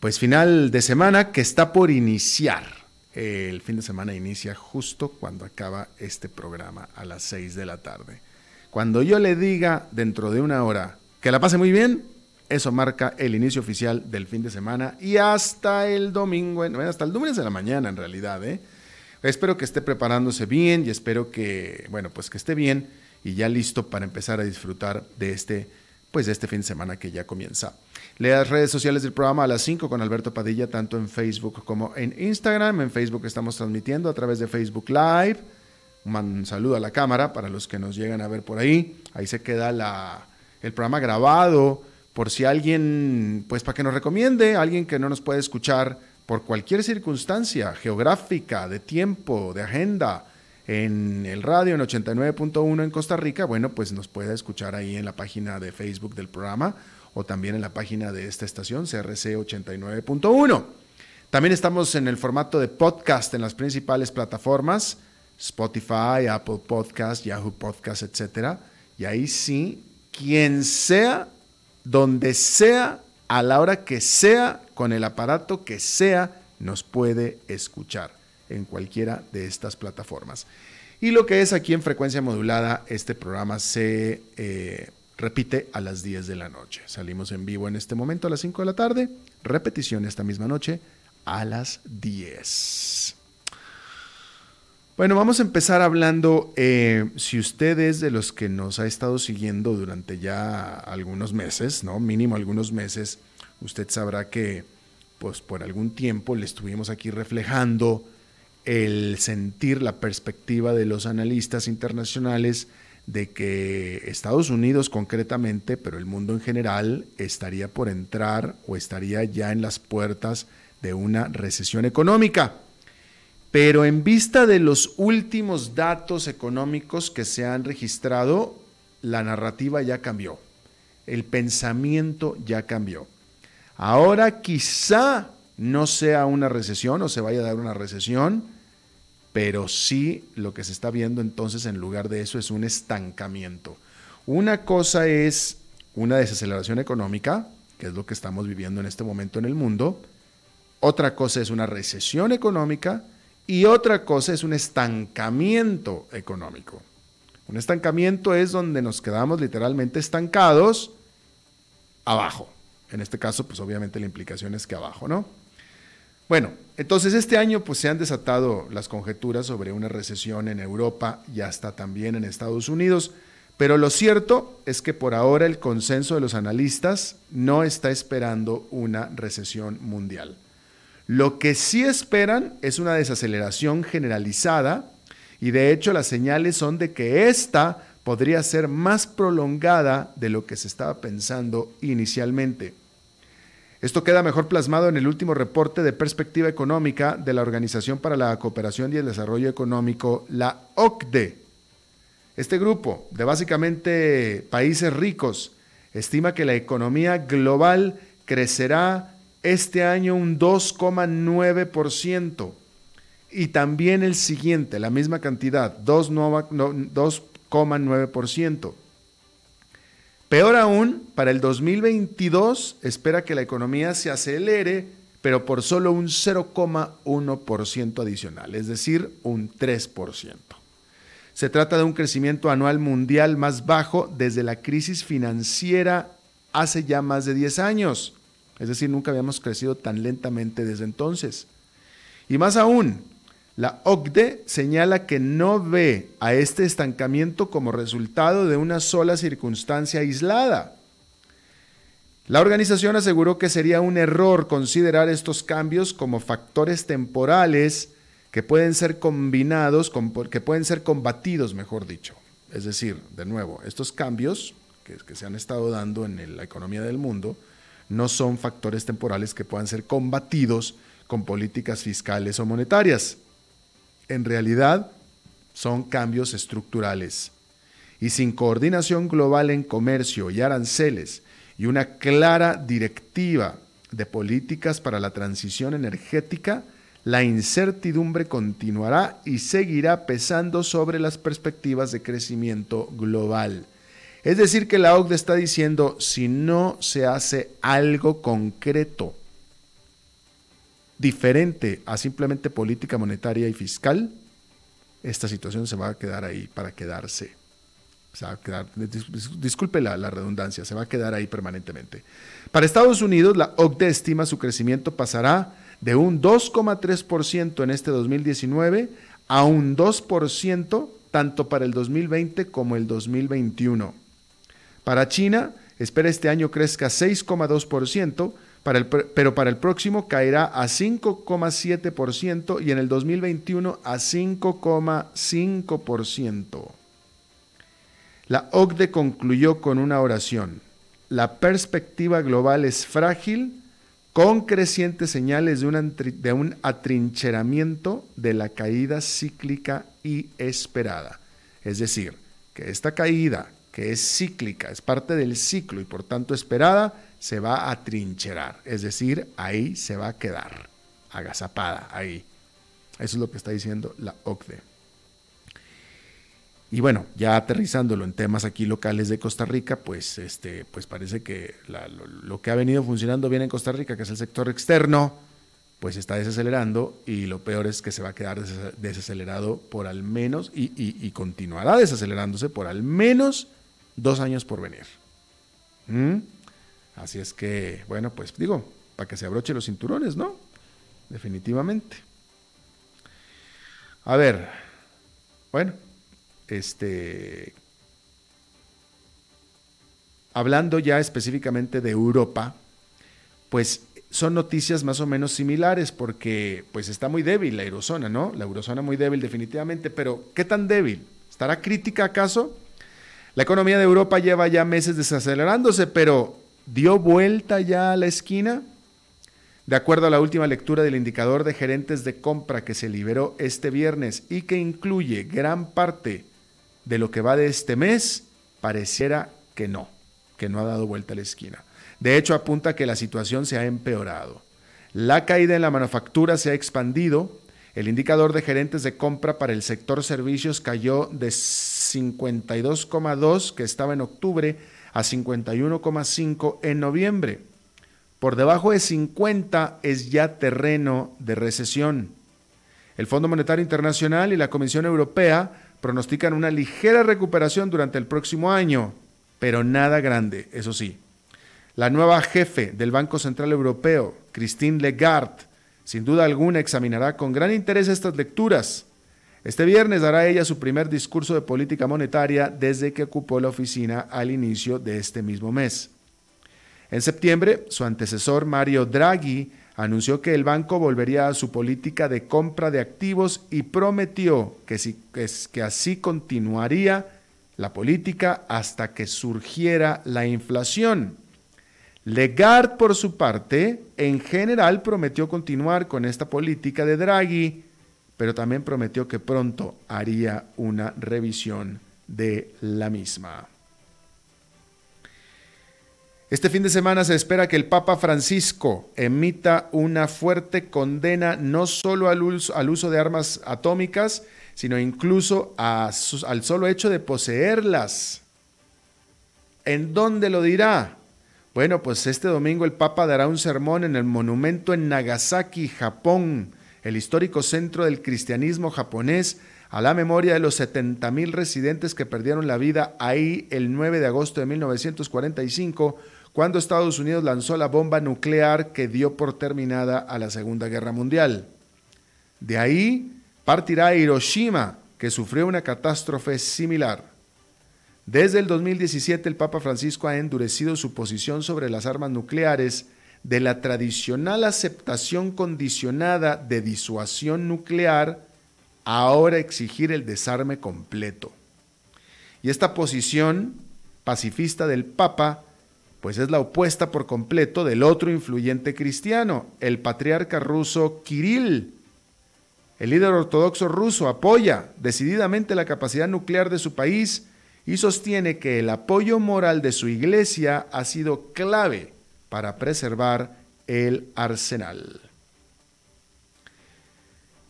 pues final de semana que está por iniciar. El fin de semana inicia justo cuando acaba este programa a las 6 de la tarde. Cuando yo le diga dentro de una hora que la pase muy bien, eso marca el inicio oficial del fin de semana y hasta el domingo, hasta el lunes de la mañana en realidad, ¿eh? Espero que esté preparándose bien y espero que, bueno, pues que esté bien y ya listo para empezar a disfrutar de este, pues de este fin de semana que ya comienza. Lea las redes sociales del programa a las 5 con Alberto Padilla, tanto en Facebook como en Instagram. En Facebook estamos transmitiendo a través de Facebook Live. Un saludo a la cámara para los que nos llegan a ver por ahí. Ahí se queda la, el programa grabado por si alguien, pues para que nos recomiende, alguien que no nos puede escuchar por cualquier circunstancia geográfica, de tiempo, de agenda, en el radio en 89.1 en Costa Rica, bueno, pues nos puede escuchar ahí en la página de Facebook del programa o también en la página de esta estación, CRC 89.1. También estamos en el formato de podcast en las principales plataformas, Spotify, Apple Podcast, Yahoo Podcast, etc. Y ahí sí, quien sea, donde sea, a la hora que sea, con el aparato que sea, nos puede escuchar en cualquiera de estas plataformas. Y lo que es aquí en frecuencia modulada, este programa se eh, repite a las 10 de la noche. Salimos en vivo en este momento a las 5 de la tarde, repetición esta misma noche a las 10. Bueno, vamos a empezar hablando, eh, si usted es de los que nos ha estado siguiendo durante ya algunos meses, ¿no? Mínimo algunos meses, usted sabrá que pues por algún tiempo le estuvimos aquí reflejando el sentir, la perspectiva de los analistas internacionales de que Estados Unidos concretamente, pero el mundo en general, estaría por entrar o estaría ya en las puertas de una recesión económica. Pero en vista de los últimos datos económicos que se han registrado, la narrativa ya cambió, el pensamiento ya cambió. Ahora quizá no sea una recesión o se vaya a dar una recesión, pero sí lo que se está viendo entonces en lugar de eso es un estancamiento. Una cosa es una desaceleración económica, que es lo que estamos viviendo en este momento en el mundo, otra cosa es una recesión económica y otra cosa es un estancamiento económico. Un estancamiento es donde nos quedamos literalmente estancados abajo. En este caso, pues obviamente la implicación es que abajo, ¿no? Bueno, entonces este año pues se han desatado las conjeturas sobre una recesión en Europa y hasta también en Estados Unidos, pero lo cierto es que por ahora el consenso de los analistas no está esperando una recesión mundial. Lo que sí esperan es una desaceleración generalizada y de hecho las señales son de que esta podría ser más prolongada de lo que se estaba pensando inicialmente. Esto queda mejor plasmado en el último reporte de perspectiva económica de la Organización para la Cooperación y el Desarrollo Económico, la OCDE. Este grupo de básicamente países ricos estima que la economía global crecerá este año un 2,9% y también el siguiente, la misma cantidad, 2,9%. 0,9%. Peor aún, para el 2022 espera que la economía se acelere, pero por solo un 0,1% adicional, es decir, un 3%. Se trata de un crecimiento anual mundial más bajo desde la crisis financiera hace ya más de 10 años. Es decir, nunca habíamos crecido tan lentamente desde entonces. Y más aún, La OCDE señala que no ve a este estancamiento como resultado de una sola circunstancia aislada. La organización aseguró que sería un error considerar estos cambios como factores temporales que pueden ser combinados, que pueden ser combatidos, mejor dicho. Es decir, de nuevo, estos cambios que, que se han estado dando en la economía del mundo no son factores temporales que puedan ser combatidos con políticas fiscales o monetarias en realidad son cambios estructurales. Y sin coordinación global en comercio y aranceles y una clara directiva de políticas para la transición energética, la incertidumbre continuará y seguirá pesando sobre las perspectivas de crecimiento global. Es decir, que la OCDE está diciendo, si no se hace algo concreto diferente a simplemente política monetaria y fiscal, esta situación se va a quedar ahí para quedarse. Se va quedar, disculpe la, la redundancia, se va a quedar ahí permanentemente. Para Estados Unidos, la OCDE estima su crecimiento pasará de un 2,3% en este 2019 a un 2% tanto para el 2020 como el 2021. Para China, espera este año crezca 6,2%, pero para el próximo caerá a 5,7% y en el 2021 a 5,5%. La OCDE concluyó con una oración. La perspectiva global es frágil, con crecientes señales de un, de un atrincheramiento de la caída cíclica y esperada. Es decir, que esta caída, que es cíclica, es parte del ciclo y por tanto esperada, se va a trincherar, es decir, ahí se va a quedar, agazapada, ahí. Eso es lo que está diciendo la OCDE. Y bueno, ya aterrizándolo en temas aquí locales de Costa Rica, pues, este, pues parece que lo, que ha venido funcionando bien en Costa Rica, que es el sector externo, pues está desacelerando y lo peor es que se va a quedar desacelerado por al menos y, y, continuará desacelerándose por al menos dos años por venir. ¿Mm? Así es que, bueno, pues digo, para que se abroche los cinturones, ¿no? Definitivamente. A ver, bueno, este, hablando ya específicamente de Europa, pues son noticias más o menos similares porque pues está muy débil la eurozona, ¿no? La eurozona muy débil definitivamente, pero ¿qué tan débil? ¿Estará crítica acaso? La economía de Europa lleva ya meses desacelerándose, pero dio vuelta ya a la esquina? De acuerdo a la última lectura del indicador de gerentes de compra que se liberó este viernes y que incluye gran parte de lo que va de este mes, pareciera que no, que no ha dado vuelta a la esquina. De hecho, apunta que la situación se ha empeorado. La caída en la manufactura se ha expandido. El indicador de gerentes de compra para el sector servicios cayó de 52,2 que estaba en octubre a 51,5 en noviembre. Por debajo de 50 es ya terreno de recesión. El Fondo Monetario Internacional y la Comisión Europea pronostican una ligera recuperación durante el próximo año, pero nada grande, eso sí. La nueva jefe del Banco Central Europeo, Christine Lagarde, sin duda alguna examinará con gran interés estas lecturas este viernes dará ella su primer discurso de política monetaria desde que ocupó la oficina al inicio de este mismo mes. En septiembre, su antecesor Mario Draghi anunció que el banco volvería a su política de compra de activos y prometió que, que así continuaría la política hasta que surgiera la inflación. Legard, por su parte, en general prometió continuar con esta política de Draghi pero también prometió que pronto haría una revisión de la misma. Este fin de semana se espera que el Papa Francisco emita una fuerte condena no solo al uso, de armas atómicas, sino incluso al solo hecho de poseerlas. ¿En dónde lo dirá? Bueno, pues este domingo el Papa dará un sermón en el monumento en Nagasaki, Japón, el histórico centro del cristianismo japonés, a la memoria de los 70.000 residentes que perdieron la vida ahí el 9 de agosto de 1945, cuando Estados Unidos lanzó la bomba nuclear que dio por terminada a la Segunda Guerra Mundial. De ahí partirá Hiroshima, que sufrió una catástrofe similar. Desde el 2017 el Papa Francisco ha endurecido su posición sobre las armas nucleares de la tradicional aceptación condicionada de disuasión nuclear ahora exigir el desarme completo. Y esta posición pacifista del Papa pues es la opuesta por completo del otro influyente cristiano, el patriarca ruso Kirill. El líder ortodoxo ruso apoya decididamente la capacidad nuclear de su país y sostiene que el apoyo moral de su iglesia ha sido clave para preservar el arsenal.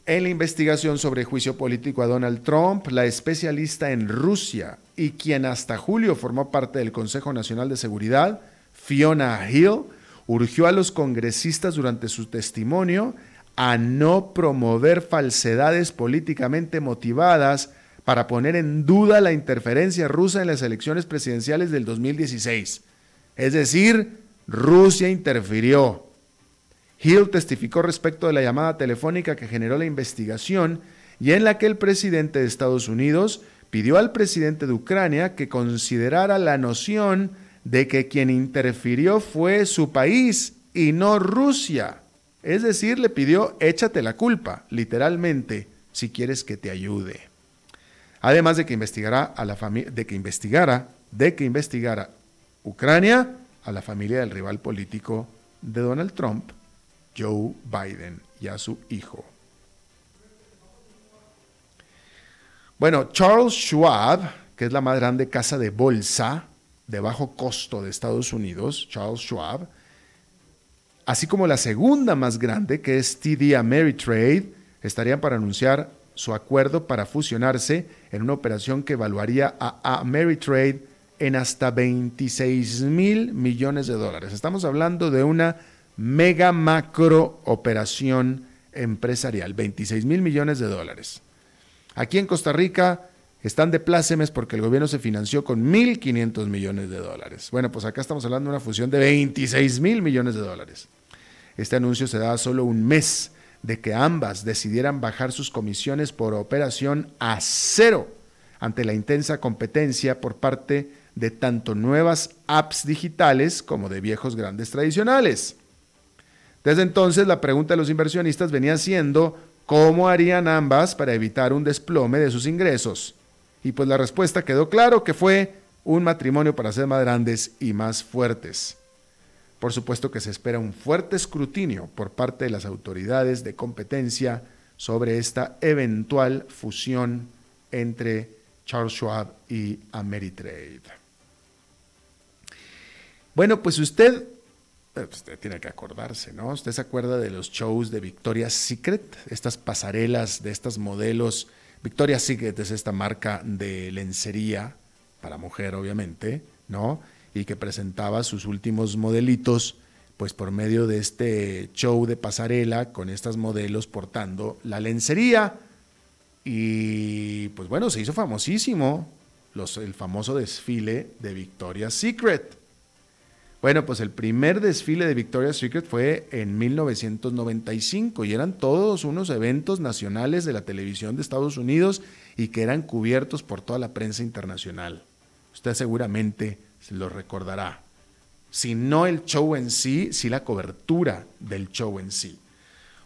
En la investigación sobre juicio político a Donald Trump, la especialista en Rusia y quien hasta julio formó parte del Consejo Nacional de Seguridad, Fiona Hill, urgió a los congresistas durante su testimonio a no promover falsedades políticamente motivadas para poner en duda la interferencia rusa en las elecciones presidenciales del 2016. Es decir, Rusia interfirió. Hill testificó respecto de la llamada telefónica que generó la investigación y en la que el presidente de Estados Unidos pidió al presidente de Ucrania que considerara la noción de que quien interfirió fue su país y no Rusia. Es decir, le pidió échate la culpa, literalmente, si quieres que te ayude. Además de que investigará a la de que investigara, de que investigara Ucrania a la familia del rival político de Donald Trump Joe Biden y a su hijo. Bueno, Charles Schwab, que es la más grande casa de bolsa de bajo costo de Estados Unidos, Charles Schwab, así como la segunda más grande, que es TD Ameritrade, estarían para anunciar su acuerdo para fusionarse en una operación que evaluaría a Ameritrade en hasta 26 mil millones de dólares. Estamos hablando de una mega macro operación empresarial, 26 mil millones de dólares. Aquí en Costa Rica están de plácemes porque el gobierno se financió con 1.500 millones de dólares. Bueno, pues acá estamos hablando de una fusión de 26 mil millones de dólares. Este anuncio se da solo un mes de que ambas decidieran bajar sus comisiones por operación a cero ante la intensa competencia por parte de tanto nuevas apps digitales como de viejos grandes tradicionales. Desde entonces la pregunta de los inversionistas venía siendo cómo harían ambas para evitar un desplome de sus ingresos. Y pues la respuesta quedó claro que fue un matrimonio para ser más grandes y más fuertes. Por supuesto que se espera un fuerte escrutinio por parte de las autoridades de competencia sobre esta eventual fusión entre Charles Schwab y Ameritrade. Bueno, pues usted usted tiene que acordarse, ¿no? Usted se acuerda de los shows de Victoria's Secret, estas pasarelas de estos modelos. Victoria's Secret es esta marca de lencería para mujer, obviamente, ¿no? Y que presentaba sus últimos modelitos, pues por medio de este show de pasarela con estas modelos portando la lencería. Y pues bueno, se hizo famosísimo el famoso desfile de Victoria's Secret. Bueno, pues el primer desfile de Victoria's Secret fue en 1995 y eran todos unos eventos nacionales de la televisión de Estados Unidos y que eran cubiertos por toda la prensa internacional. Usted seguramente se lo recordará. Si no el show en sí, sí la cobertura del show en sí.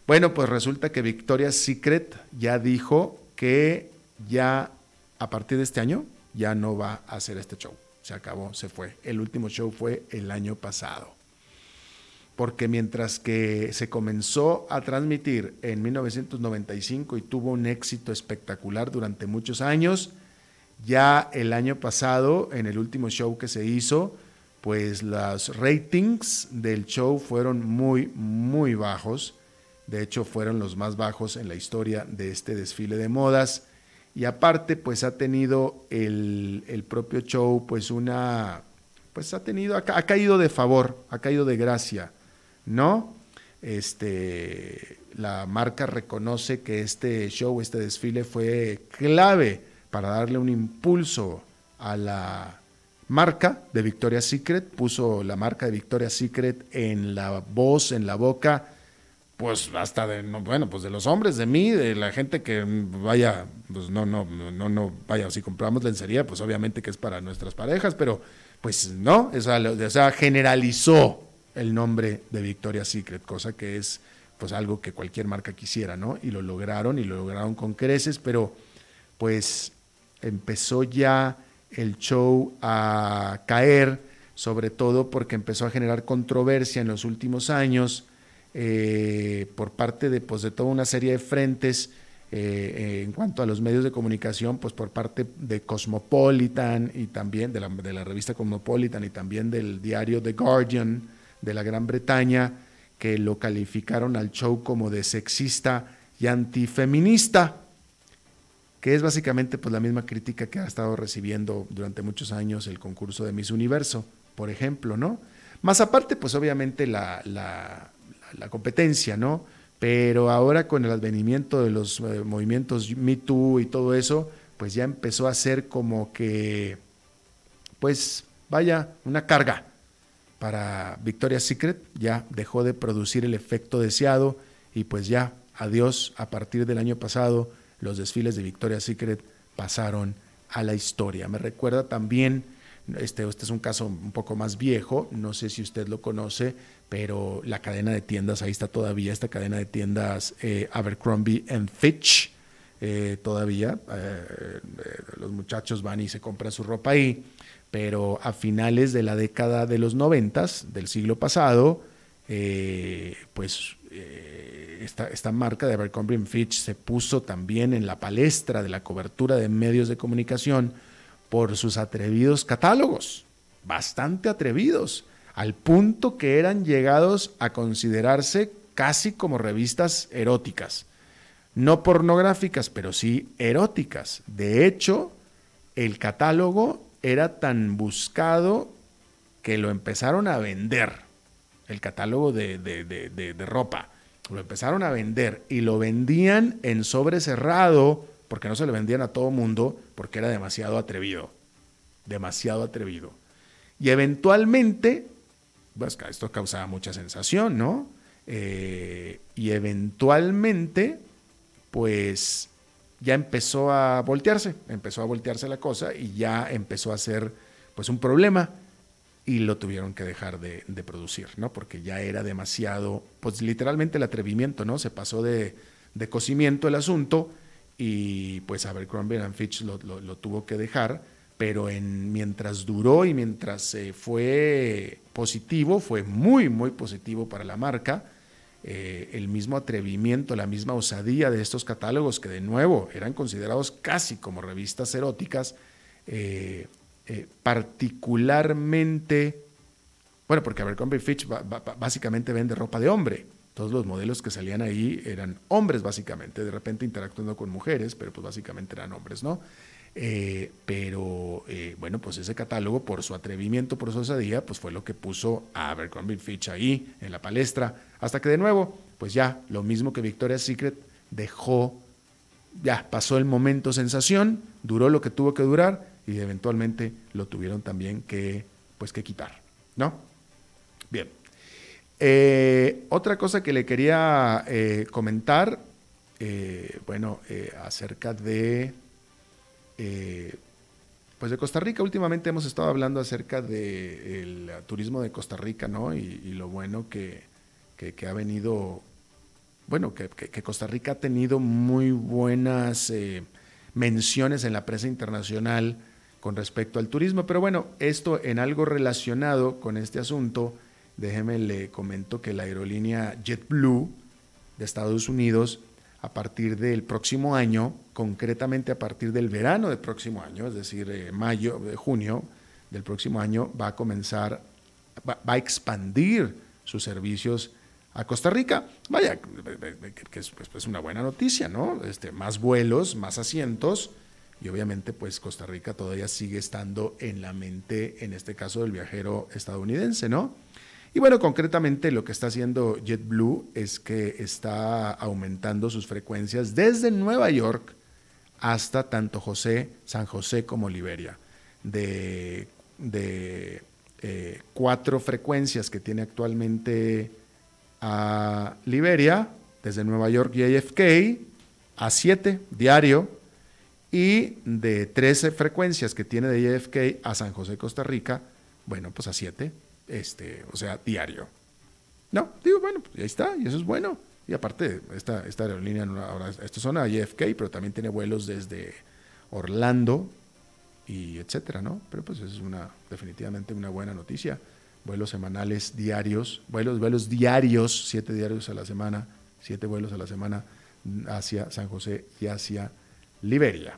Bueno, pues resulta que Victoria's Secret ya dijo que ya a partir de este año ya no va a hacer este show se acabó, se fue. El último show fue el año pasado. Porque mientras que se comenzó a transmitir en 1995 y tuvo un éxito espectacular durante muchos años, ya el año pasado, en el último show que se hizo, pues los ratings del show fueron muy, muy bajos. De hecho, fueron los más bajos en la historia de este desfile de modas y aparte pues ha tenido el, propio show pues una pues ha tenido ha, caído de favor ha caído de gracia no este la marca reconoce que este show este desfile fue clave para darle un impulso a la marca de Victoria's Secret. Puso la marca de Victoria's Secret en la voz en la boca pues hasta de, bueno, pues de los hombres, de mí, de la gente que vaya, pues no, no, no, no, vaya, si compramos lencería, pues obviamente que es para nuestras parejas, pero pues no, o sea, generalizó el nombre de Victoria's Secret, cosa que es pues algo que cualquier marca quisiera, ¿no? Y lo lograron y lo lograron con creces, pero pues empezó ya el show a caer, sobre todo porque empezó a generar controversia en los últimos años eh, por parte de, pues, de toda una serie de frentes eh, eh, en cuanto a los medios de comunicación, pues por parte de Cosmopolitan y también de la, revista Cosmopolitan y también del diario The Guardian de la Gran Bretaña, que lo calificaron al show como de sexista y antifeminista, que es básicamente pues, la misma crítica que ha estado recibiendo durante muchos años el concurso de Miss Universo, por ejemplo, ¿no? Más aparte, pues obviamente la competencia, ¿no? Pero ahora con el advenimiento de los eh, movimientos Me Too y todo eso, pues ya empezó a ser como que, pues vaya, una carga para Victoria's Secret, ya dejó de producir el efecto deseado y pues ya, adiós, a partir del año pasado, los desfiles de Victoria's Secret pasaron a la historia. Me recuerda también, este, este es un caso un poco más viejo, no sé si usted lo conoce, pero la cadena de tiendas, ahí está todavía esta cadena de tiendas eh, Abercrombie and Fitch, eh, todavía. Eh, los muchachos van y se compran su ropa ahí, pero a finales de la década de los noventas del siglo pasado, pues esta, esta, marca de Abercrombie Fitch se puso también en la palestra de la cobertura de medios de comunicación por sus atrevidos catálogos, bastante atrevidos al punto que eran llegados a considerarse casi como revistas eróticas. No pornográficas, pero sí eróticas. De hecho, el catálogo era tan buscado que lo empezaron a vender, el catálogo de, ropa. Lo empezaron a vender y lo vendían en sobre cerrado, porque no se lo vendían a todo mundo, porque era demasiado atrevido. Demasiado atrevido. Y eventualmente pues, esto causaba mucha sensación, ¿no? Eh, y eventualmente, pues ya empezó a voltearse, empezó a voltearse la cosa y ya empezó a ser pues un problema y lo tuvieron que dejar de, producir, ¿no? Porque ya era demasiado, pues literalmente el atrevimiento, ¿no? Se pasó de, de cocimiento el asunto y pues Abercrombie Fitch lo, lo tuvo que dejar pero en, mientras duró y mientras eh, fue positivo, fue muy, muy positivo para la marca. Eh, el mismo atrevimiento, la misma osadía de estos catálogos, que de nuevo eran considerados casi como revistas eróticas, eh, particularmente, bueno, porque Abercrombie Fitch básicamente vende ropa de hombre. Todos los modelos que salían ahí eran hombres, básicamente, de repente interactuando con mujeres, pero pues básicamente eran hombres, ¿no? Eh, pero eh, bueno, pues ese catálogo, por su atrevimiento, por su osadía, pues fue lo que puso a Abercrombie Fitch ahí en la palestra, hasta que de nuevo, pues ya, lo mismo que Victoria's Secret, dejó, ya pasó el momento sensación, duró lo que tuvo que durar y eventualmente lo tuvieron también que, pues, que quitar, ¿no? Bien. Eh, otra cosa que le quería comentar, bueno, acerca de eh, pues de Costa Rica. Últimamente hemos estado hablando acerca del turismo de Costa Rica, ¿no? Y, lo bueno que, ha venido, bueno, que, Costa Rica ha tenido muy buenas eh, menciones en la prensa internacional con respecto al turismo. Pero bueno, esto en algo relacionado con este asunto, déjeme le comento que la aerolínea JetBlue de Estados Unidos a partir del próximo año, concretamente a partir del verano del próximo año, es decir, eh, mayo, de junio del próximo año, va a comenzar, va, a expandir sus servicios a Costa Rica. Vaya, que es pues, una buena noticia, ¿no? Este, más vuelos, más asientos, y obviamente pues Costa Rica todavía sigue estando en la mente, en este caso del viajero estadounidense, ¿no? Y bueno, concretamente lo que está haciendo JetBlue es que está aumentando sus frecuencias desde Nueva York hasta tanto José, San José como Liberia. De, eh, cuatro frecuencias que tiene actualmente a Liberia, desde Nueva York JFK, a 7 diario, y de 13 frecuencias que tiene de JFK a San José, Costa Rica, bueno, pues a 7, este, o sea, diario. No, digo, bueno, pues ahí está, y eso es bueno. Y aparte, esta, esta aerolínea, ahora, esto son a JFK, pero también tiene vuelos desde Orlando y etcétera, ¿no? Pero pues es una, definitivamente una buena noticia. Vuelos semanales diarios, vuelos, vuelos diarios, siete diarios a la semana, siete vuelos a la semana hacia San José y hacia Liberia.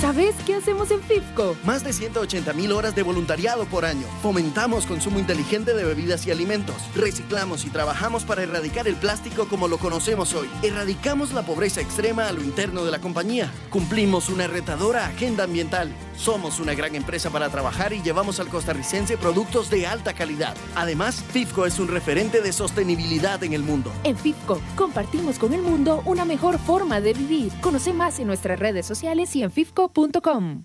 ¿Sabes qué hacemos en FIFCO? Más de 180 mil horas de voluntariado por año. Fomentamos consumo inteligente de bebidas y alimentos. Reciclamos y trabajamos para erradicar el plástico como lo conocemos hoy. Erradicamos la pobreza extrema a lo interno de la compañía. Cumplimos una retadora agenda ambiental. Somos una gran empresa para trabajar y llevamos al costarricense productos de alta calidad. Además, FIFCO es un referente de sostenibilidad en el mundo. En FIFCO compartimos con el mundo una mejor forma de vivir. Conoce más en nuestras redes sociales y en FIFCO punto com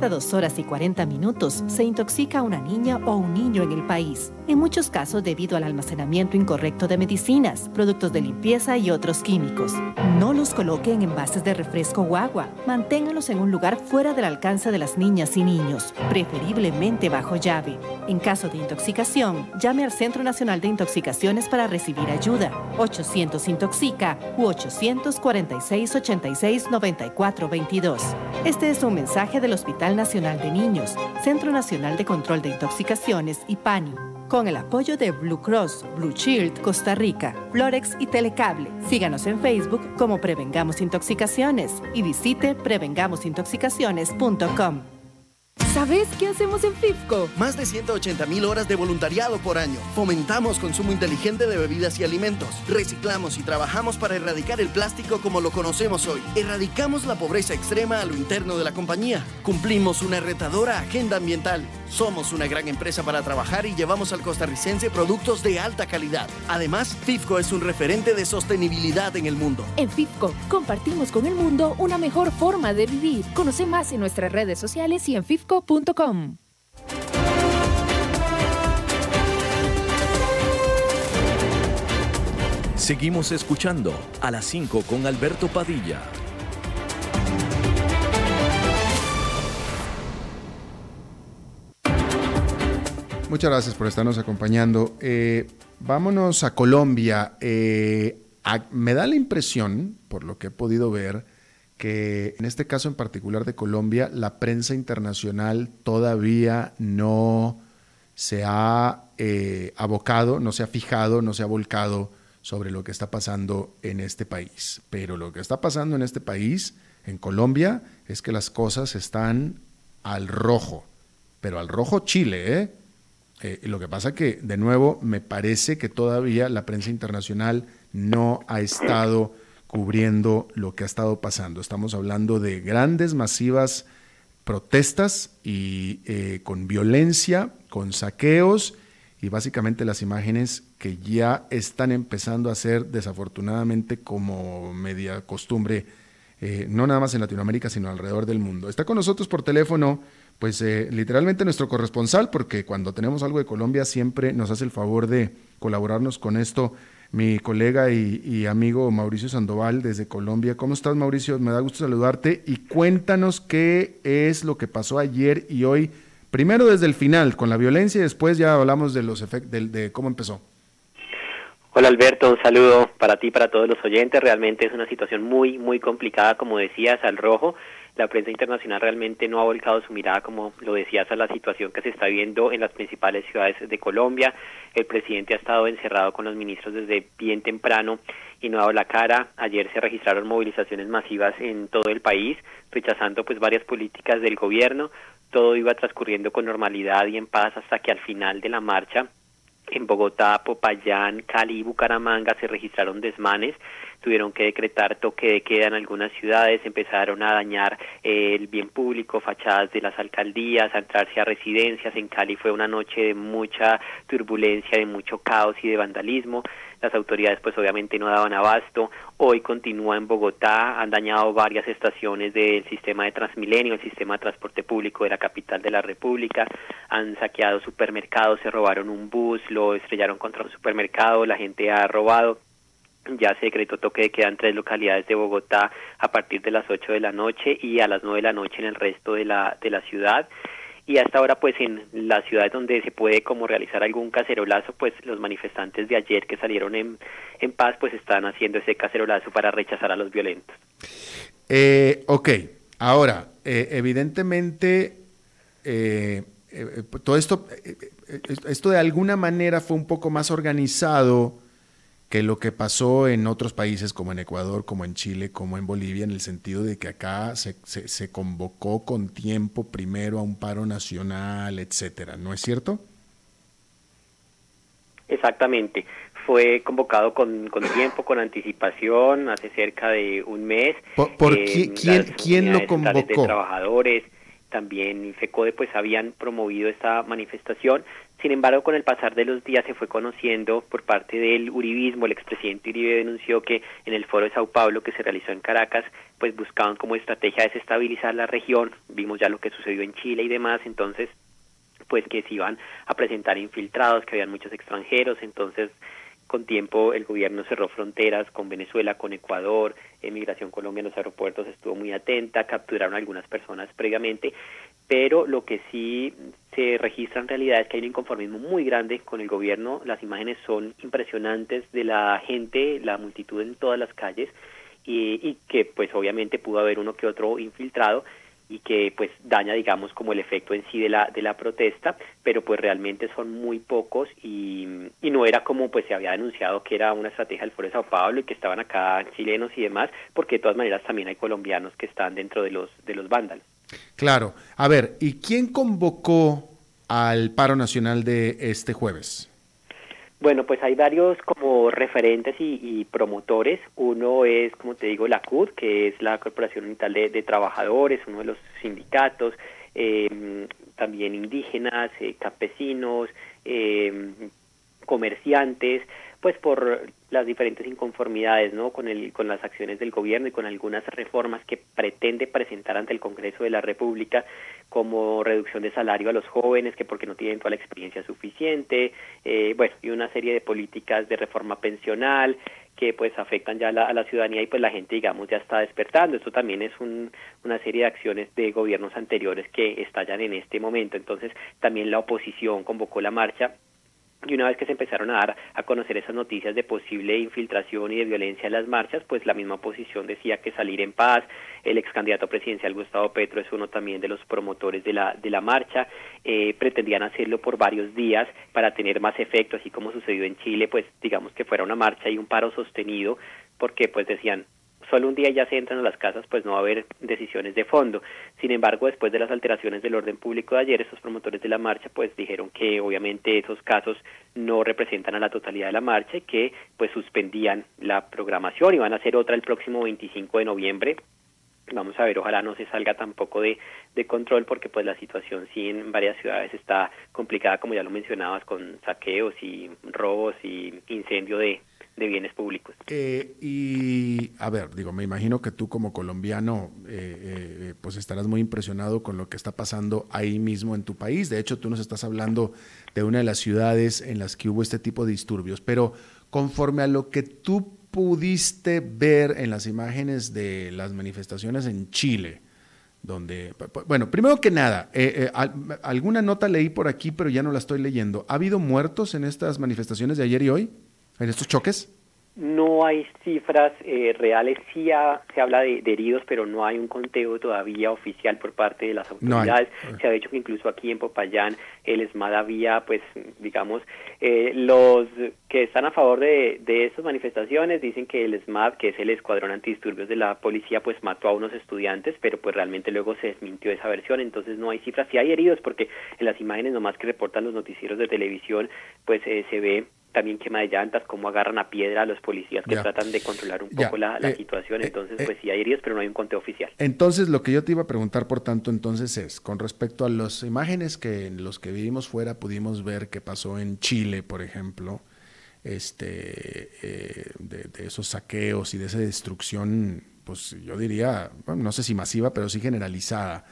Cada dos horas y 40 minutos se intoxica una niña o un niño en el país, en muchos casos debido al almacenamiento incorrecto de medicinas, productos de limpieza y otros químicos. No los coloque en envases de refresco o agua. Manténgalos en un lugar fuera del alcance de las niñas y niños, preferiblemente bajo llave. En caso de intoxicación, llame al Centro Nacional de Intoxicaciones para recibir ayuda. 800 Intoxica u 846 86 94 22. Este es un mensaje del Hospital Nacional de Niños, Centro Nacional de Control de Intoxicaciones y PANI, con el apoyo de Blue Cross, Blue Shield, Costa Rica, Florex y Telecable. Síganos en Facebook como Prevengamos Intoxicaciones y visite prevengamosintoxicaciones.com. ¿Sabes qué hacemos en FIFCO? Más de 180 mil horas de voluntariado por año. Fomentamos consumo inteligente de bebidas y alimentos. Reciclamos y trabajamos para erradicar el plástico como lo conocemos hoy. Erradicamos la pobreza extrema a lo interno de la compañía. Cumplimos una retadora agenda ambiental. Somos una gran empresa para trabajar y llevamos al costarricense productos de alta calidad. Además, FIFCO es un referente de sostenibilidad en el mundo. En FIFCO compartimos con el mundo una mejor forma de vivir. Conoce más en nuestras redes sociales y en FIFCO Seguimos escuchando a las 5 con Alberto Padilla. Muchas gracias por estarnos acompañando. Eh, vámonos a Colombia. Eh, me da la impresión, por lo que he podido ver, que en este caso en particular de Colombia, la prensa internacional todavía no se ha eh, abocado, no se ha fijado, no se ha volcado sobre lo que está pasando en este país. Pero lo que está pasando en este país, en Colombia, es que las cosas están al rojo, pero al rojo Chile, ¿eh? eh lo que pasa que, de nuevo, me parece que todavía la prensa internacional no ha estado cubriendo lo que ha estado pasando. Estamos hablando de grandes, masivas protestas y eh, con violencia, con saqueos y básicamente las imágenes que ya están empezando a ser desafortunadamente como media costumbre, eh, no nada más en Latinoamérica, sino alrededor del mundo. Está con nosotros por teléfono, pues eh, literalmente nuestro corresponsal, porque cuando tenemos algo de Colombia siempre nos hace el favor de colaborarnos con esto mi colega y, amigo Mauricio Sandoval desde Colombia. ¿Cómo estás, Mauricio? Me da gusto saludarte y cuéntanos qué es lo que pasó ayer y hoy. Primero desde el final, con la violencia, y después ya hablamos de los efectos, de, cómo empezó. Hola Alberto, un saludo para ti, para todos los oyentes. Realmente es una situación muy, muy complicada, como decías, al rojo. La prensa internacional realmente no ha volcado su mirada, como lo decías, a la situación que se está viendo en las principales ciudades de Colombia. El presidente ha estado encerrado con los ministros desde bien temprano y no ha dado la cara. Ayer se registraron movilizaciones masivas en todo el país, rechazando pues varias políticas del gobierno. Todo iba transcurriendo con normalidad y en paz hasta que al final de la marcha en Bogotá, Popayán, Cali y Bucaramanga se registraron desmanes, tuvieron que decretar toque de queda en algunas ciudades, empezaron a dañar eh, el bien público, fachadas de las alcaldías, a entrarse a residencias. En Cali fue una noche de mucha turbulencia, de mucho caos y de vandalismo. Las autoridades pues obviamente no daban abasto, hoy continúa en Bogotá, han dañado varias estaciones del sistema de Transmilenio, el sistema de transporte público de la capital de la República, han saqueado supermercados, se robaron un bus, lo estrellaron contra un supermercado, la gente ha robado, ya se decretó toque de queda en tres localidades de Bogotá a partir de las 8 de la noche y a las 9 de la noche en el resto de la, de la ciudad y hasta ahora pues en las ciudades donde se puede como realizar algún cacerolazo pues los manifestantes de ayer que salieron en, en paz pues están haciendo ese cacerolazo para rechazar a los violentos. Eh, ok, ahora eh, evidentemente eh, eh, todo esto, esto de alguna manera fue un poco más organizado que lo que pasó en otros países como en Ecuador, como en Chile, como en Bolivia, en el sentido de que acá se, se, convocó con tiempo primero a un paro nacional, etcétera, ¿no es cierto? Exactamente. Fue convocado con, con tiempo, con anticipación, hace cerca de un mes. ¿Por, quién, quién lo convocó? De trabajadores, también FECODE pues habían promovido esta manifestación. Sin embargo, con el pasar de los días se fue conociendo por parte del uribismo, el expresidente Uribe denunció que en el foro de Sao Paulo que se realizó en Caracas, pues buscaban como estrategia desestabilizar la región, vimos ya lo que sucedió en Chile y demás, entonces pues que se iban a presentar infiltrados, que habían muchos extranjeros, entonces con tiempo el gobierno cerró fronteras con Venezuela, con Ecuador, Emigración Colombia en los aeropuertos estuvo muy atenta, capturaron algunas personas previamente, pero lo que sí se registra en realidad es que hay un inconformismo muy grande con el gobierno, las imágenes son impresionantes de la gente, la multitud en todas las calles y, y que pues obviamente pudo haber uno que otro infiltrado y que pues daña digamos como el efecto en sí de la de la protesta pero pues realmente son muy pocos y, y no era como pues se había denunciado que era una estrategia del Foro de Sao Paulo y que estaban acá chilenos y demás porque de todas maneras también hay colombianos que están dentro de los de los vándalos claro. A ver y quién convocó al paro nacional de este jueves bueno, pues hay varios como referentes y, promotores. Uno es, como te digo, la CUD, que es la Corporación Unital de, Trabajadores, uno de los sindicatos, eh, también indígenas, eh, campesinos, eh, comerciantes, pues por las diferentes inconformidades ¿no? con, el, con las acciones del gobierno y con algunas reformas que pretende presentar ante el Congreso de la República, como reducción de salario a los jóvenes, que porque no tienen toda la experiencia suficiente, eh, bueno, y una serie de políticas de reforma pensional que pues afectan ya a la ciudadanía y pues la gente digamos ya está despertando. Esto también es un, una serie de acciones de gobiernos anteriores que estallan en este momento. Entonces también la oposición convocó la marcha y una vez que se empezaron a dar a conocer esas noticias de posible infiltración y de violencia en las marchas, pues la misma oposición decía que salir en paz. El ex candidato presidencial Gustavo Petro es uno también de los promotores de la, de la marcha. Eh, pretendían hacerlo por varios días para tener más efecto, así como sucedió en Chile, pues digamos que fuera una marcha y un paro sostenido, porque pues decían solo un día ya se entran a las casas, pues no va a haber decisiones de fondo. Sin embargo, después de las alteraciones del orden público de ayer, estos promotores de la marcha, pues dijeron que obviamente esos casos no representan a la totalidad de la marcha y que pues suspendían la programación y van a hacer otra el próximo 25 de noviembre vamos a ver, ojalá no se salga tampoco de, de control porque pues la situación sí en varias ciudades está complicada como ya lo mencionabas con saqueos y robos y incendio de, de bienes públicos. Eh, y a ver, digo, me imagino que tú como colombiano eh, eh, pues estarás muy impresionado con lo que está pasando ahí mismo en tu país. De hecho, tú nos estás hablando de una de las ciudades en las que hubo este tipo de disturbios, pero conforme a lo que tú pudiste ver en las imágenes de las manifestaciones en Chile, donde, bueno, primero que nada, alguna nota leí por aquí, pero ya no la estoy leyendo. ¿Ha habido muertos en estas manifestaciones de ayer y hoy? En estos choques? no hay cifras eh, reales, sí se habla de, heridos, pero no hay un conteo todavía oficial por parte de las autoridades. se ha dicho que incluso aquí en Popayán el ESMAD había, pues, digamos, eh, los que están a favor de, de estas manifestaciones dicen que el ESMAD, que es el Escuadrón Antidisturbios de la policía, pues mató a unos estudiantes, pero pues realmente luego se desmintió esa versión, entonces no hay cifras, sí hay heridos, porque en las imágenes nomás que reportan los noticieros de televisión, pues eh, se ve también quema de llantas, cómo agarran a piedra a los policías que tratan de controlar un poco la, eh, situación. Eh, Entonces, eh, pues sí hay heridos, pero no hay un conteo oficial. Entonces, lo que yo te iba a preguntar, por tanto, entonces es, con respecto a las imágenes que en los que vivimos fuera pudimos ver que pasó en Chile, por ejemplo, este, de, de, esos saqueos y de esa destrucción, pues yo diría, bueno, no sé si masiva, pero sí generalizada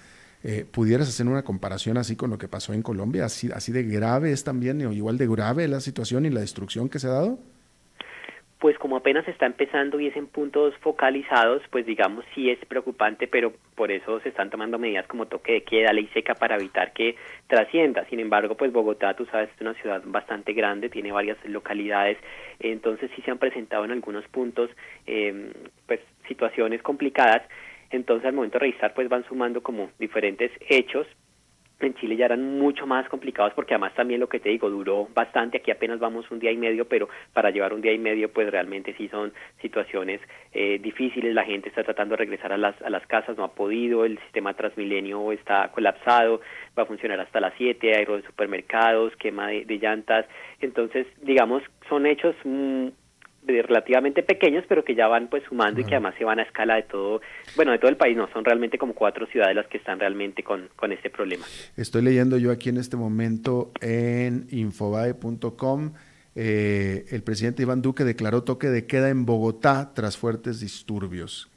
eh, ¿Pudieras hacer una comparación así con lo que pasó en Colombia? ¿Así, así de grave es también, o igual de grave la situación y la destrucción que se ha dado? Pues como apenas está empezando y es en puntos focalizados, pues digamos sí es preocupante, pero por eso se están tomando medidas como toque de queda, ley seca para evitar que trascienda. Sin embargo, pues Bogotá, tú sabes, es una ciudad bastante grande, tiene varias localidades, entonces sí se han presentado en algunos puntos eh, pues situaciones complicadas entonces al momento de registrar pues van sumando como diferentes hechos. En Chile ya eran mucho más complicados porque además también lo que te digo duró bastante, aquí apenas vamos un día y medio, pero para llevar un día y medio pues realmente sí son situaciones eh, difíciles, la gente está tratando de regresar a las, a las casas, no ha podido, el sistema Transmilenio está colapsado, va a funcionar hasta las 7, hay de supermercados, quema de, de llantas, entonces digamos son hechos mm, relativamente pequeños, pero que ya van pues sumando y que además se van a escala de todo, bueno, de todo el país, no, son realmente como cuatro ciudades las que están realmente con, con este problema. Estoy leyendo yo aquí en este momento en infobae.com, eh, el presidente Iván Duque declaró toque de queda en Bogotá tras fuertes disturbios.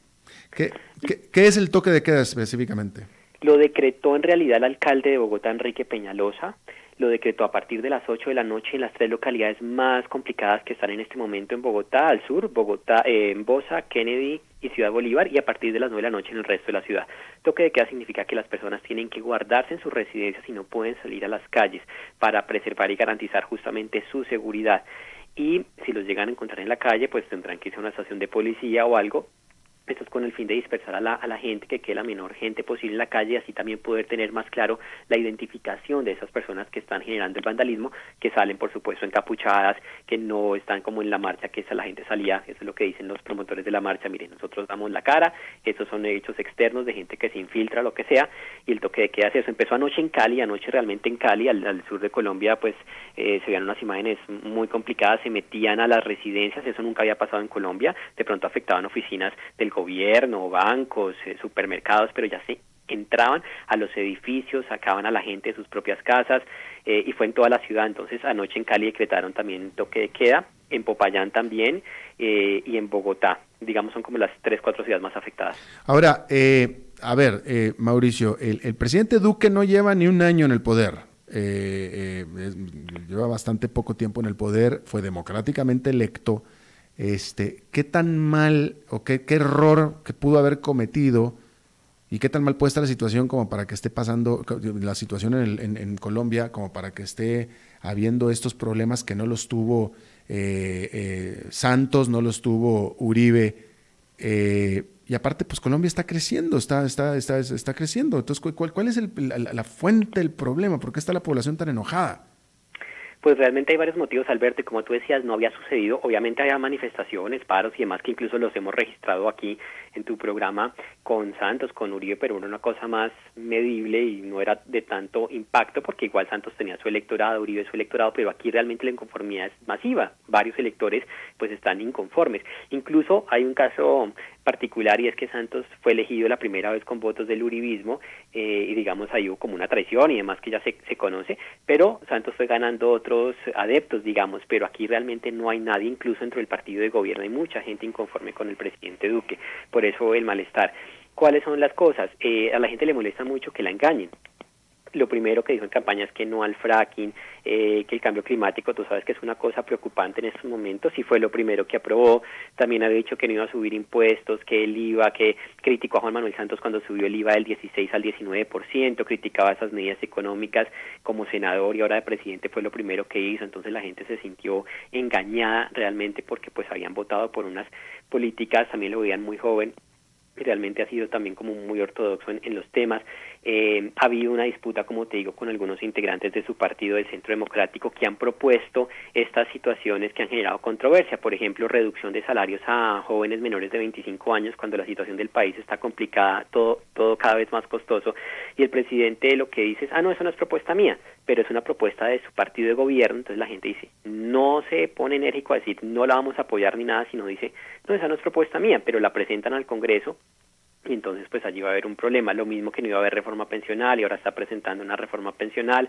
¿Qué, qué, qué es el toque de queda específicamente? Lo decretó en realidad el alcalde de Bogotá, Enrique Peñalosa lo decretó a partir de las 8 de la noche en las tres localidades más complicadas que están en este momento en Bogotá, al sur, Bogotá, eh, en Bosa, Kennedy y Ciudad Bolívar, y a partir de las 9 de la noche en el resto de la ciudad. Toque de queda significa que las personas tienen que guardarse en sus residencias y no pueden salir a las calles para preservar y garantizar justamente su seguridad. Y si los llegan a encontrar en la calle, pues tendrán que irse a una estación de policía o algo esto es con el fin de dispersar a la, a la gente, que quede la menor gente posible en la calle y así también poder tener más claro la identificación de esas personas que están generando el vandalismo, que salen por supuesto encapuchadas, que no están como en la marcha, que esa la gente salía, eso es lo que dicen los promotores de la marcha, miren, nosotros damos la cara, esos son hechos externos de gente que se infiltra, lo que sea, y el toque de queda es eso. Empezó anoche en Cali, anoche realmente en Cali, al, sur de Colombia, pues eh, se veían unas imágenes muy complicadas, se metían a las residencias, eso nunca había pasado en Colombia, de pronto afectaban oficinas del gobierno, bancos, eh, supermercados, pero ya se entraban a los edificios, sacaban a la gente de sus propias casas eh, y fue en toda la ciudad. Entonces anoche en Cali decretaron también toque de queda, en Popayán también eh, y en Bogotá. Digamos son como las tres, cuatro ciudades más afectadas. Ahora, a ver, Mauricio, el, el, presidente Duque no lleva ni un año en el poder. lleva bastante poco tiempo en el poder, fue democráticamente electo este, qué tan mal o qué, error que pudo haber cometido y qué tan mal puede estar la situación como para que esté pasando la situación en, en, Colombia, como para que esté habiendo estos problemas que no los tuvo eh, eh, Santos, no los tuvo Uribe. Eh, y aparte, pues Colombia está creciendo, está, está, está, está creciendo. Entonces, ¿cuál, cuál es el, la, la fuente del problema? ¿Por qué está la población tan enojada? Pues realmente hay varios motivos, Alberto, y como tú decías, no había sucedido. Obviamente había manifestaciones, paros y demás que incluso los hemos registrado aquí en tu programa con Santos, con Uribe, pero era una cosa más medible y no era de tanto impacto porque igual Santos tenía su electorado, Uribe su electorado, pero aquí realmente la inconformidad es masiva. Varios electores pues están inconformes. Incluso hay un caso particular y es que Santos fue elegido la primera vez con votos del uribismo eh, y digamos ahí hubo como una traición y demás que ya se, se conoce, pero Santos fue ganando otros adeptos, digamos, pero aquí realmente no hay nadie, incluso dentro del partido de gobierno hay mucha gente inconforme con el presidente Duque, por eso el malestar. ¿Cuáles son las cosas? Eh, a la gente le molesta mucho que la engañen lo primero que dijo en campaña es que no al fracking, eh, que el cambio climático, tú sabes que es una cosa preocupante en estos momentos y fue lo primero que aprobó. También había dicho que no iba a subir impuestos, que el IVA, que criticó a Juan Manuel Santos cuando subió el IVA del 16 al 19%, criticaba esas medidas económicas como senador y ahora de presidente fue lo primero que hizo. Entonces la gente se sintió engañada realmente porque pues habían votado por unas políticas, también lo veían muy joven realmente ha sido también como muy ortodoxo en, los temas. Eh, ha habido una disputa, como te digo, con algunos integrantes de su partido del Centro Democrático que han propuesto estas situaciones que han generado controversia, por ejemplo, reducción de salarios a jóvenes menores de 25 años cuando la situación del país está complicada, todo, todo cada vez más costoso. Y el presidente lo que dice es, ah, no, eso no es propuesta mía, pero es una propuesta de su partido de gobierno, entonces la gente dice, no se pone enérgico a decir, no la vamos a apoyar ni nada, sino dice, no, esa no es propuesta mía, pero la presentan al Congreso y entonces pues allí va a haber un problema, lo mismo que no iba a haber reforma pensional y ahora está presentando una reforma pensional,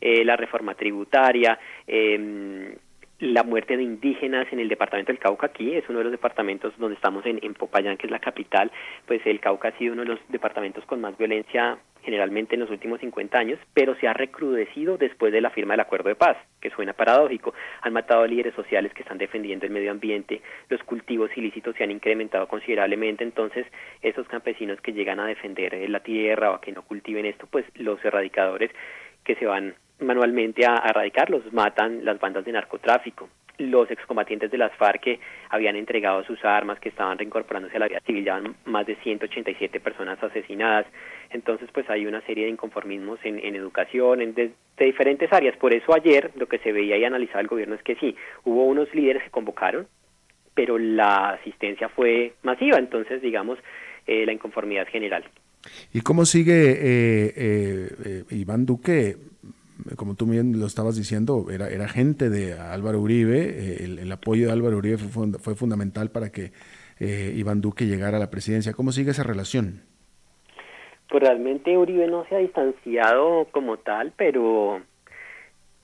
eh, la reforma tributaria, eh, la muerte de indígenas en el departamento del Cauca. Aquí, es uno de los departamentos donde estamos en, en Popayán, que es la capital, pues el Cauca ha sido uno de los departamentos con más violencia generalmente en los últimos 50 años, pero se ha recrudecido después de la firma del acuerdo de paz, que suena paradójico. Han matado a líderes sociales que están defendiendo el medio ambiente, los cultivos ilícitos se han incrementado considerablemente, entonces esos campesinos que llegan a defender la tierra o a que no cultiven esto, pues los erradicadores que se van manualmente a, erradicar los matan las bandas de narcotráfico los excombatientes de las FARC que habían entregado sus armas, que estaban reincorporándose a la vida civil, ya más de 187 personas asesinadas. Entonces, pues hay una serie de inconformismos en, educación, en de, diferentes áreas. Por eso ayer lo que se veía y analizaba el gobierno es que sí, hubo unos líderes que convocaron, pero la asistencia fue masiva. Entonces, digamos, eh, la inconformidad general. ¿Y cómo sigue eh, eh, Iván Duque como tú bien lo estabas diciendo, era, era gente de Álvaro Uribe, eh, el, apoyo de Álvaro Uribe fue, fundamental para que eh, Iván Duque llegara a la presidencia. ¿Cómo sigue esa relación? Pues realmente Uribe no se ha distanciado como tal, pero,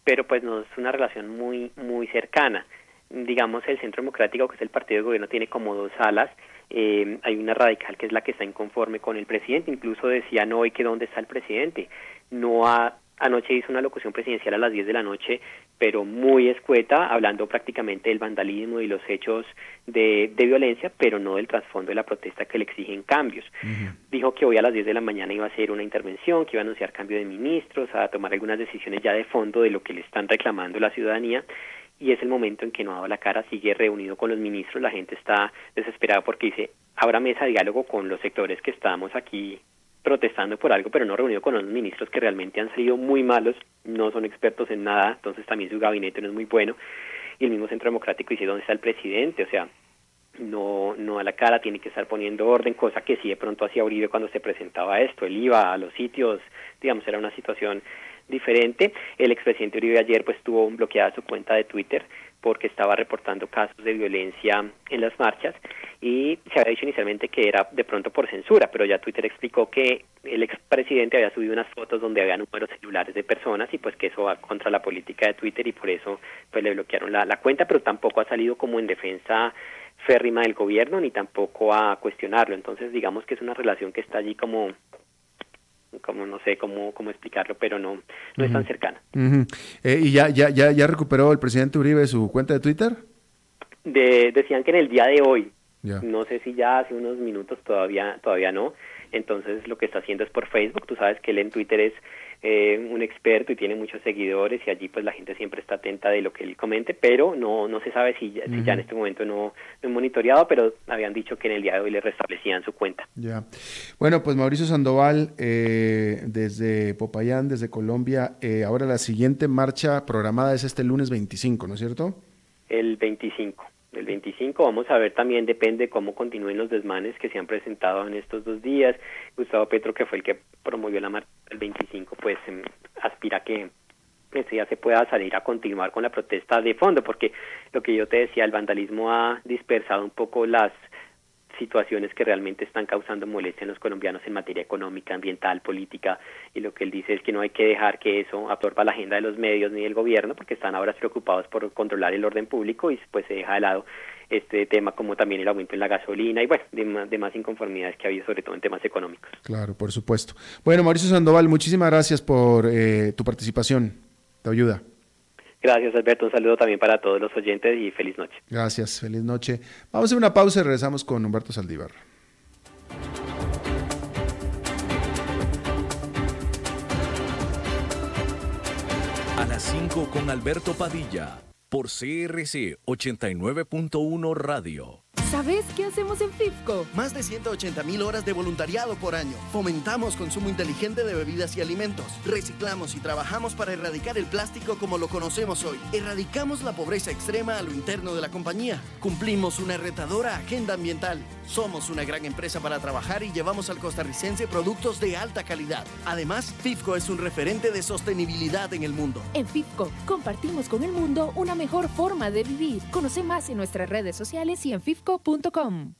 pero pues no es una relación muy, muy cercana. Digamos, el Centro Democrático, que es el partido de gobierno, tiene como dos alas. Eh, hay una radical que es la que está inconforme con el presidente, incluso decían hoy que dónde está el presidente. No ha Anoche hizo una locución presidencial a las 10 de la noche, pero muy escueta, hablando prácticamente del vandalismo y los hechos de, violencia, pero no del trasfondo de la protesta que le exigen cambios. Dijo que hoy a las 10 de la mañana iba a hacer una intervención, que iba a anunciar cambio de ministros, a tomar algunas decisiones ya de fondo de lo que le están reclamando la ciudadanía y es el momento en que no ha dado la cara, sigue reunido con los ministros, la gente está desesperada porque dice, habrá mesa de diálogo con los sectores que estamos aquí protestando por algo, pero no reunido con los ministros que realmente han salido muy malos, no son expertos en nada, entonces también su gabinete no es muy bueno. Y el mismo Centro Democrático dice, ¿dónde está el presidente? O sea, no, no a la cara, tiene que estar poniendo orden, cosa que sí de pronto hacía Uribe cuando se presentaba esto, él iba a los sitios, digamos, era una situación diferente. El expresidente Uribe ayer pues tuvo bloqueada su cuenta de Twitter porque estaba reportando casos de violencia en las marchas y se había dicho inicialmente que era de pronto por censura, pero ya Twitter explicó que el expresidente había subido unas fotos donde había números celulares de personas y pues que eso va contra la política de Twitter y por eso pues le bloquearon la, la cuenta, pero tampoco ha salido como en defensa férrima del gobierno ni tampoco a cuestionarlo. Entonces digamos que es una relación que está allí como como no sé cómo, cómo explicarlo, pero no, no es tan cercana. Eh, ¿Y ya, ya, ya, ya recuperó el presidente Uribe su cuenta de Twitter? De, decían que en el día de hoy, no sé si ya hace unos minutos todavía, todavía no, entonces lo que está haciendo es por Facebook, tú sabes que él en Twitter es eh, un experto y tiene muchos seguidores y allí pues la gente siempre está atenta de lo que él comente, pero no no se sabe si ya, si ya en este momento no, no he monitoreado, pero habían dicho que en el día de hoy le restablecían su cuenta. Ya. Bueno, pues Mauricio Sandoval, eh, desde Popayán, desde Colombia, eh, ahora la siguiente marcha programada es este lunes 25, ¿no es cierto? El 25 el 25. Vamos a ver también, depende cómo continúen los desmanes que se han presentado en estos dos días. Gustavo Petro, que fue el que promovió la marcha del 25, pues em, aspira que este ya se pueda salir a continuar con la protesta de fondo, porque lo que yo te decía, el vandalismo ha dispersado un poco las situaciones que realmente están causando molestia en los colombianos en materia económica, ambiental, política, y lo que él dice es que no hay que dejar que eso absorba la agenda de los medios ni del gobierno, porque están ahora preocupados por controlar el orden público y pues se deja de lado este tema como también el aumento en la gasolina y bueno, demás, demás inconformidades que ha habido sobre todo en temas económicos. Claro, por supuesto. Bueno, Mauricio Sandoval, muchísimas gracias por eh, tu participación, tu ayuda. Gracias, Alberto. Un saludo también para todos los oyentes y feliz noche. Gracias, feliz noche. Vamos a hacer una pausa y regresamos con Humberto Saldívar. A las 5 con Alberto Padilla, por CRC 89.1 Radio. ¿Sabes qué hacemos en FIFCO? Más de 180 mil horas de voluntariado por año. Fomentamos consumo inteligente de bebidas y alimentos. Reciclamos y trabajamos para erradicar el plástico como lo conocemos hoy. Erradicamos la pobreza extrema a lo interno de la compañía. Cumplimos una retadora agenda ambiental. Somos una gran empresa para trabajar y llevamos al costarricense productos de alta calidad. Además, FIFCO es un referente de sostenibilidad en el mundo. En FIFCO compartimos con el mundo una mejor forma de vivir. Conoce más en nuestras redes sociales y en FIFCO Cofidis.com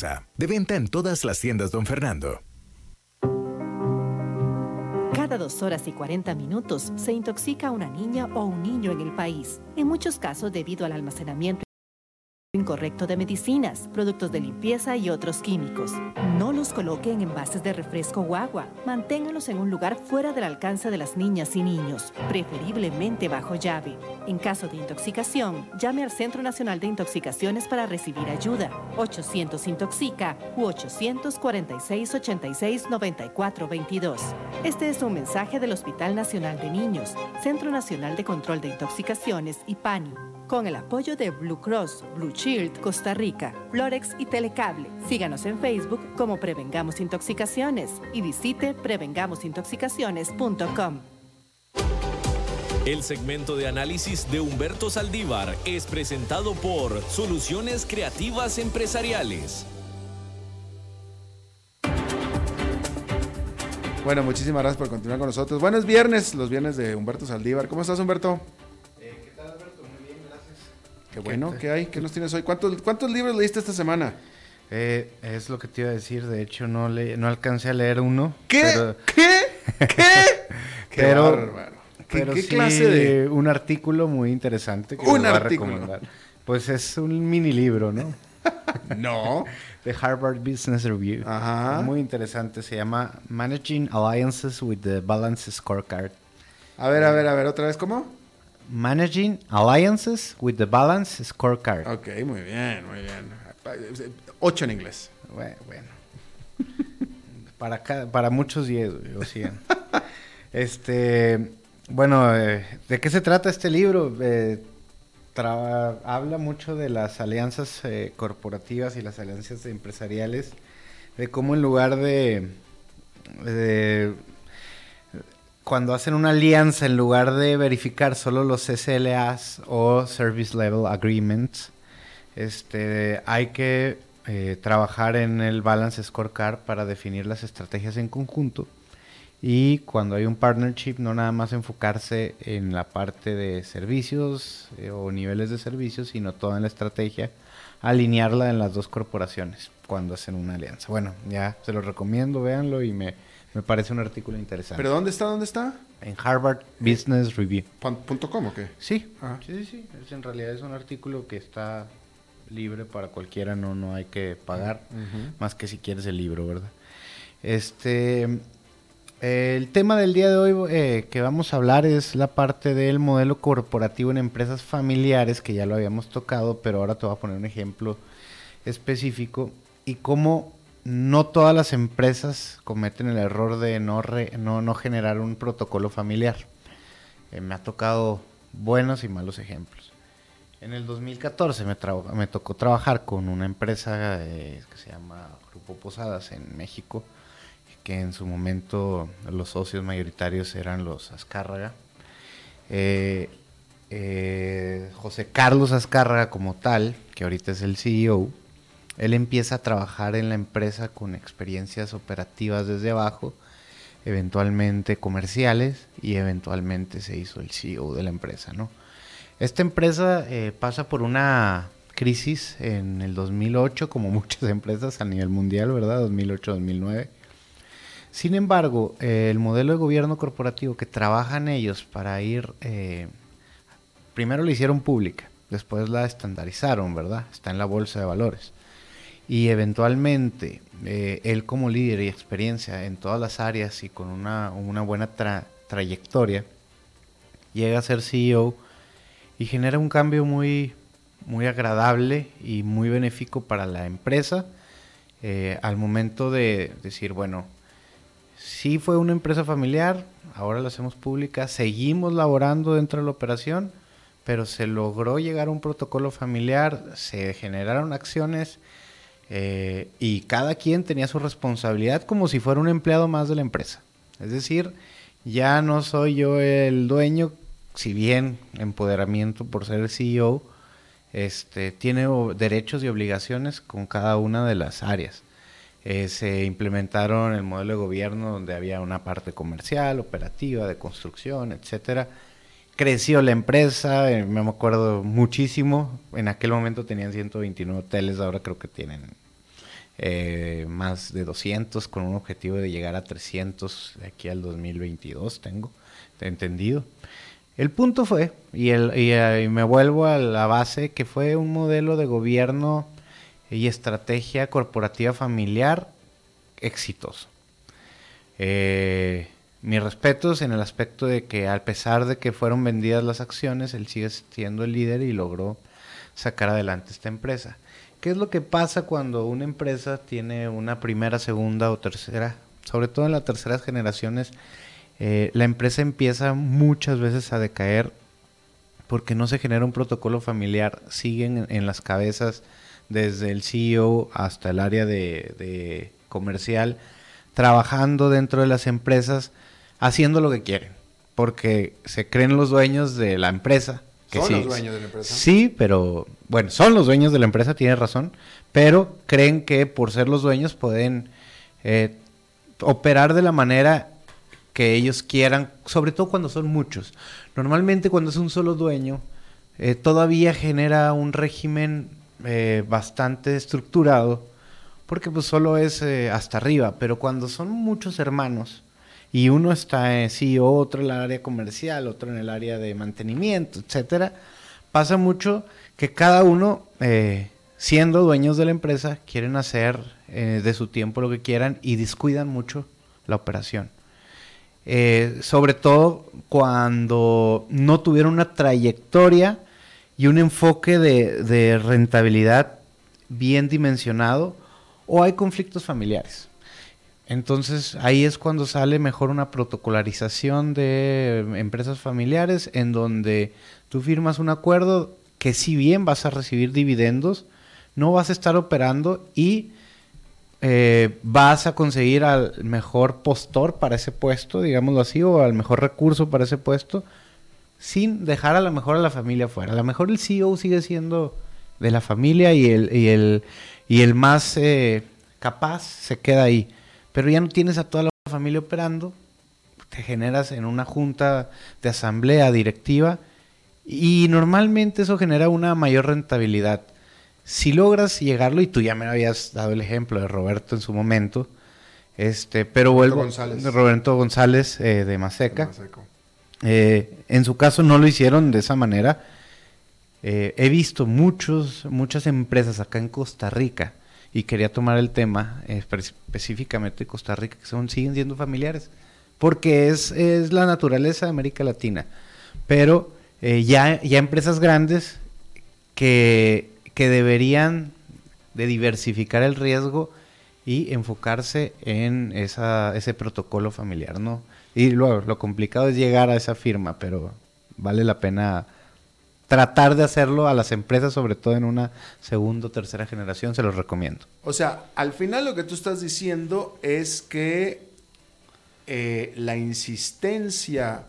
De venta en todas las tiendas, don Fernando. Cada dos horas y 40 minutos se intoxica una niña o un niño en el país, en muchos casos debido al almacenamiento incorrecto de medicinas, productos de limpieza y otros químicos. No los coloque en envases de refresco o agua. Manténgalos en un lugar fuera del alcance de las niñas y niños, preferiblemente bajo llave. En caso de intoxicación, llame al Centro Nacional de Intoxicaciones para recibir ayuda. 800 Intoxica u 846 86 94 22. Este es un mensaje del Hospital Nacional de Niños, Centro Nacional de Control de Intoxicaciones y PANI con el apoyo de Blue Cross, Blue Shield, Costa Rica, Florex y Telecable. Síganos en Facebook como Prevengamos Intoxicaciones y visite prevengamosintoxicaciones.com. El segmento de análisis de Humberto Saldívar es presentado por Soluciones Creativas Empresariales. Bueno, muchísimas gracias por continuar con nosotros. Buenos viernes, los viernes de Humberto Saldívar. ¿Cómo estás, Humberto? Qué bueno, ¿qué hay? ¿Qué nos tienes hoy? ¿Cuántos, cuántos libros leíste esta semana? Eh, es lo que te iba a decir, de hecho no le, no alcancé a leer uno. ¿Qué? ¿Qué? ¿Qué? pero, pero ¿Qué, clase de...? Un artículo muy interesante que un artículo. a recomendar. Pues es un mini libro, ¿no? no. De Harvard Business Review. Ajá. Muy interesante, se llama Managing Alliances with the Balance Scorecard. A ver, a ver, a ver, otra vez, ¿cómo? Managing Alliances with the Balance Scorecard. Ok, muy bien, muy bien. Ocho en inglés. Bueno, para, para muchos diez, o sea. este, bueno, eh, ¿de qué se trata este libro? Eh, habla mucho de las alianzas eh, corporativas y las alianzas empresariales, de cómo en lugar de, de cuando hacen una alianza, en lugar de verificar solo los SLAs o Service Level Agreements, este, hay que eh, trabajar en el Balance Scorecard para definir las estrategias en conjunto. Y cuando hay un partnership, no nada más enfocarse en la parte de servicios eh, o niveles de servicios, sino toda en la estrategia, alinearla en las dos corporaciones cuando hacen una alianza. Bueno, ya se lo recomiendo, véanlo y me, me parece un artículo interesante. ¿Pero dónde está? ¿Dónde está? En Harvard Business Review. ¿Punto o qué? Sí. Ah. Sí, sí, sí. en realidad es un artículo que está libre para cualquiera, no, no hay que pagar, más que si quieres el libro, ¿verdad? Este, el tema del día de hoy eh, que vamos a hablar es la parte del modelo corporativo en empresas familiares, que ya lo habíamos tocado, pero ahora te voy a poner un ejemplo específico y cómo no todas las empresas cometen el error de no, no, generar un protocolo familiar. Eh, me ha tocado buenos y malos ejemplos. En el 2014 me, me tocó trabajar con una empresa eh, que se llama Grupo Posadas en México, que en su momento los socios mayoritarios eran los Azcárraga. Eh, José Carlos Azcárraga como tal, que ahorita es el CEO, él empieza a trabajar en la empresa con experiencias operativas desde abajo, eventualmente comerciales y eventualmente se hizo el CEO de la empresa, ¿no? Esta empresa eh, pasa por una crisis en el 2008, como muchas empresas a nivel mundial, ¿verdad? 2008-2009. Sin embargo, eh, el modelo de gobierno corporativo que trabajan ellos para ir, eh, primero la hicieron pública, después la estandarizaron, ¿verdad? Está en la bolsa de valores. Y eventualmente, eh, él como líder y experiencia en todas las áreas y con una, buena trayectoria, llega a ser CEO y genera un cambio muy, muy agradable y muy benéfico para la empresa al momento de decir, bueno, sí fue una empresa familiar, ahora la hacemos pública, seguimos laborando dentro de la operación, pero se logró llegar a un protocolo familiar, se generaron acciones eh, y cada quien tenía su responsabilidad como si fuera un empleado más de la empresa. Es decir, ya no soy yo el dueño, si bien empoderamiento por ser el CEO, este, tiene derechos y obligaciones con cada una de las áreas. Eh, se implementaron el modelo de gobierno donde había una parte comercial, operativa, de construcción, etcétera. Creció la empresa, eh, me acuerdo muchísimo. En aquel momento tenían 129 hoteles, ahora creo que tienen eh, más de 200 con un objetivo de llegar a 300 de aquí al 2022, tengo entendido. El punto fue, y, el, y me vuelvo a la base, que fue un modelo de gobierno y estrategia corporativa familiar exitoso. Eh, mis respetos en el aspecto de que a pesar de que fueron vendidas las acciones, él sigue siendo el líder y logró sacar adelante esta empresa. ¿Qué es lo que pasa cuando una empresa tiene una primera, segunda o tercera? Sobre todo en las terceras generaciones, eh, la empresa empieza muchas veces a decaer porque no se genera un protocolo familiar, siguen en las cabezas desde el CEO hasta el área de, comercial, trabajando dentro de las empresas, haciendo lo que quieren, porque se creen los dueños de la empresa. ¿Son los dueños de la empresa? Sí, pero bueno, son los dueños de la empresa, tienes razón, pero creen que por ser los dueños pueden eh, operar de la manera que ellos quieran, sobre todo cuando son muchos. Normalmente cuando es un solo dueño, eh, todavía genera un régimen eh, bastante estructurado, porque pues solo es hasta arriba, pero cuando son muchos hermanos y uno está en CEO, otro en el área comercial, otro en el área de mantenimiento, etcétera, pasa mucho que cada uno, eh, siendo dueños de la empresa, quieren hacer de su tiempo lo que quieran y descuidan mucho la operación. sobre todo cuando no tuvieron una trayectoria y un enfoque de, rentabilidad bien dimensionado o hay conflictos familiares. Entonces ahí es cuando sale mejor una protocolarización de empresas familiares en donde tú firmas un acuerdo que si bien vas a recibir dividendos, no vas a estar operando y eh, vas a conseguir al mejor postor para ese puesto, digámoslo así, o al mejor recurso para ese puesto, sin dejar a lo mejor a la familia fuera. A lo mejor el CEO sigue siendo de la familia y el, y el, y el más eh, capaz se queda ahí. Pero ya no tienes a toda la familia operando, te generas en una junta de asamblea directiva y normalmente eso genera una mayor rentabilidad. Si logras llegarlo, y tú ya me habías dado el ejemplo de Roberto en su momento, este, pero Roberto vuelvo González. Roberto González eh, de Maseca. Eh, en su caso no lo hicieron de esa manera. Eh, he visto muchos, muchas empresas acá en Costa Rica y quería tomar el tema eh, específicamente de Costa Rica que son, siguen siendo familiares porque es, es la naturaleza de América Latina. Pero ya, ya empresas grandes que, que deberían de diversificar el riesgo y enfocarse en esa, ese protocolo familiar, ¿no? Y luego, lo complicado es llegar a esa firma, pero vale la pena tratar de hacerlo a las empresas, sobre todo en una segunda o tercera generación, se los recomiendo. O sea, al final lo que tú estás diciendo es que eh, la insistencia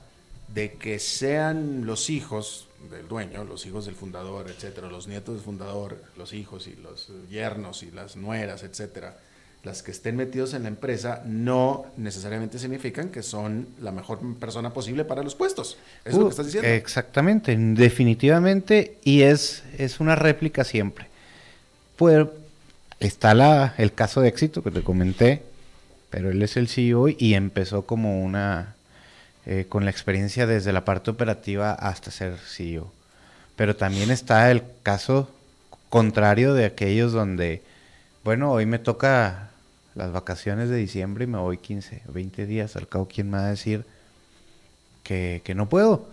de que sean los hijos, del dueño, los hijos del fundador, etcétera, los nietos del fundador, los hijos y los yernos y las nueras, etcétera, las que estén metidos en la empresa no necesariamente significan que son la mejor persona posible para los puestos. ¿Es lo que estás diciendo? Exactamente, definitivamente, y es, es una réplica siempre. Pues está la, el caso de éxito que te comenté, pero él es el CEO y empezó como una, eh, con la experiencia desde la parte operativa hasta ser CEO. Pero también está el caso contrario de aquellos donde, bueno, hoy me toca las vacaciones de diciembre y me voy 15, 20 días. Al cabo, ¿quién me va a decir que, no puedo?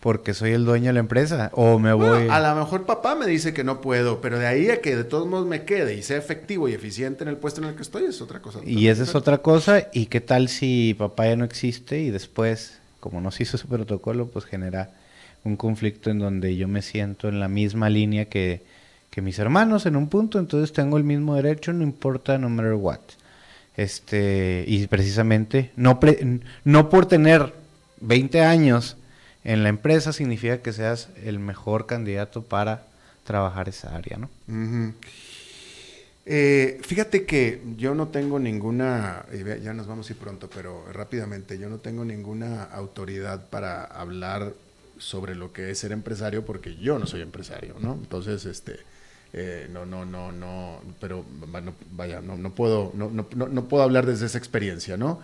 Porque soy el dueño de la empresa. O me voy. a lo mejor papá me dice que no puedo, pero de ahí a que de todos modos me quede y sea efectivo y eficiente en el puesto en el que estoy es otra cosa. Y esa es otra cosa. ¿Y qué tal si papá ya no existe y después, como no se hizo ese protocolo, pues genera un conflicto en donde yo me siento en la misma línea que, que mis hermanos en un punto, entonces tengo el mismo derecho, no importa no matter what. Este, y precisamente, no, no por tener 20 años en la empresa significa que seas el mejor candidato para trabajar esa área, ¿no? Eh, fíjate que yo no tengo ninguna, ya nos vamos a ir pronto, pero rápidamente, yo no tengo ninguna autoridad para hablar sobre lo que es ser empresario porque yo no soy empresario, ¿no? Entonces, este, eh, no, no, no, no, pero vaya, no, no puedo, no, no, no, puedo hablar desde esa experiencia, ¿no?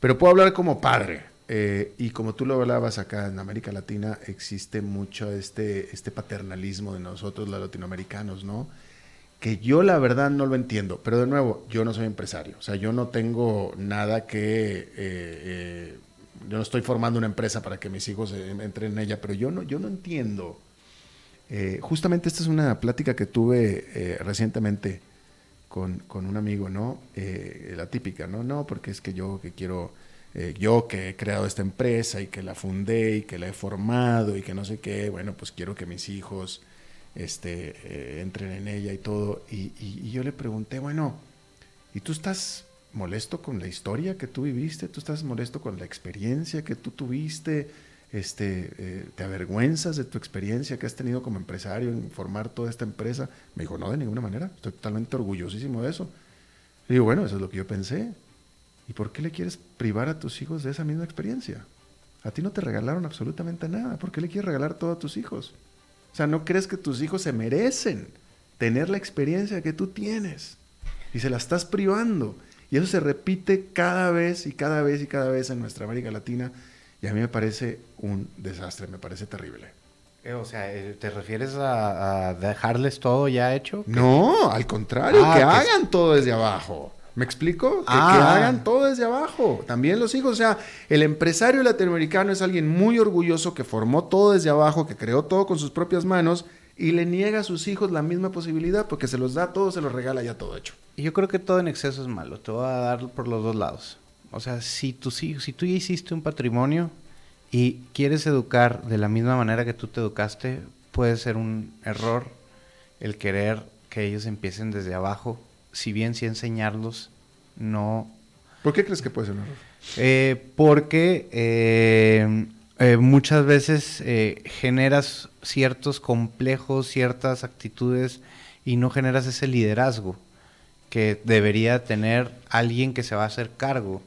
Pero puedo hablar como padre. Eh, y como tú lo hablabas acá en América Latina, existe mucho este, este paternalismo de nosotros los latinoamericanos, ¿no? Que yo la verdad no lo entiendo, pero de nuevo, yo no soy empresario, o sea, yo no tengo nada que... Eh, yo no estoy formando una empresa para que mis hijos entren en ella, pero yo no, yo no entiendo eh, justamente esta es una plática que tuve eh, recientemente con, un amigo, ¿no? Eh, la típica, ¿no? No, porque es que yo que quiero, yo que he creado esta empresa y que la fundé y que la he formado y que no sé qué, bueno, pues quiero que mis hijos este, entren en ella y todo. Y, y yo le pregunté, bueno, ¿y tú estás molesto con la historia que tú viviste? ¿Tú estás molesto con la experiencia que tú tuviste? este, eh, ¿te avergüenzas de tu experiencia que has tenido como empresario en formar toda esta empresa? Me dijo, no, de ninguna manera, estoy totalmente orgullosísimo de eso. Y digo, bueno, eso es lo que yo pensé. ¿Y por qué le quieres privar a tus hijos de esa misma experiencia? A ti no te regalaron absolutamente nada. ¿Por qué le quieres regalar todo a tus hijos? O sea, ¿no crees que tus hijos se merecen tener la experiencia que tú tienes? Y se la estás privando. Y eso se repite cada vez y cada vez y cada vez en nuestra América Latina y a mí me parece un desastre, me parece terrible. Eh, o sea, eh, ¿te refieres a, dejarles todo ya hecho? No, al contrario, ah, que hagan todo desde abajo. ¿Me explico? Que, ah. hagan todo desde abajo. También los hijos. O sea, el empresario latinoamericano es alguien muy orgulloso que formó todo desde abajo, que creó todo con sus propias manos y le niega a sus hijos la misma posibilidad porque se los da todo, se los regala ya todo hecho. Y yo creo que todo en exceso es malo. Te voy a dar por los dos lados. O sea, si, tú, si, si tú ya hiciste un patrimonio y quieres educar de la misma manera que tú te educaste, puede ser un error el querer que ellos empiecen desde abajo, si bien sí enseñarlos, no... ¿Por qué crees que puede ser un error? Eh, porque eh, eh, muchas veces generas ciertos complejos, ciertas actitudes y no generas ese liderazgo que debería tener alguien que se va a hacer cargo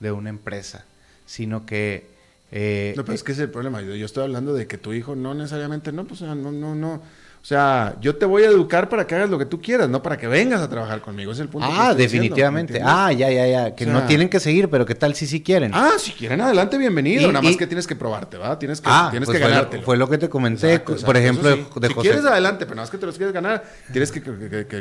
de una empresa, sino que... Eh, no, pero es que es el problema. Yo, yo, estoy hablando de que tu hijo no necesariamente, no, pues no, no, no. O sea, yo te voy a educar para que hagas lo que tú quieras, no para que vengas a trabajar conmigo. Es el punto. Ah, definitivamente. ah, ya, ya, ya. Que no tienen que seguir, pero ¿qué tal si sí quieren? Ah, si quieren, adelante, bienvenido. Nada más que tienes que probarte, ¿va? Tienes que, ah, tienes pues que ganártelo. Fue lo que te comenté, por ejemplo, de José. Si quieres, adelante, pero nada más que te los quieres ganar, tienes que,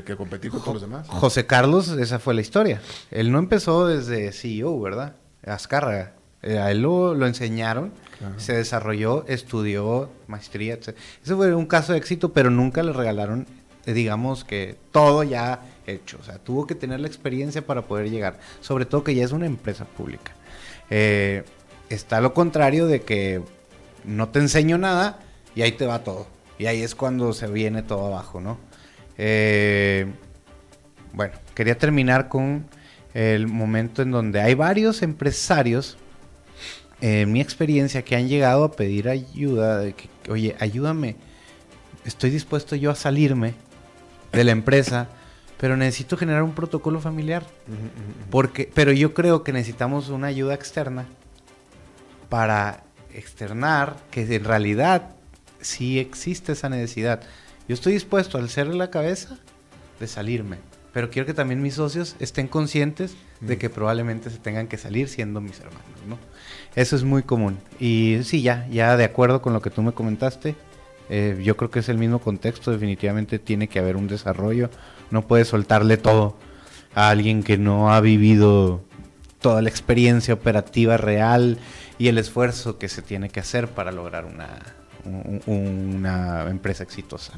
que competir con todos los demás. José Carlos, esa fue la historia. Él no empezó desde CEO, ¿verdad? Azcárraga. Eh, a él lo, enseñaron, se desarrolló, estudió maestría, etc. Ese fue un caso de éxito, pero nunca le regalaron, eh, digamos que todo ya hecho. O sea, tuvo que tener la experiencia para poder llegar. Sobre todo que ya es una empresa pública. Eh, está lo contrario de que no te enseño nada y ahí te va todo. Y ahí es cuando se viene todo abajo, ¿no? bueno, quería terminar con el momento en donde hay varios empresarios en mi experiencia, que han llegado a pedir ayuda, de que, oye, ayúdame, estoy dispuesto yo a salirme de la empresa, pero necesito generar un protocolo familiar. Porque, pero yo creo que necesitamos una ayuda externa para externar que en realidad sí existe esa necesidad. Yo estoy dispuesto al hacerle la cabeza de salirme, pero quiero que también mis socios estén conscientes de que probablemente se tengan que salir siendo mis hermanos, ¿no? Eso es muy común. Y sí, ya, ya de acuerdo con lo que tú me comentaste, eh, yo creo que es el mismo contexto, definitivamente tiene que haber un desarrollo, no puedes soltarle todo a alguien que no ha vivido toda la experiencia operativa real y el esfuerzo que se tiene que hacer para lograr una, una empresa exitosa.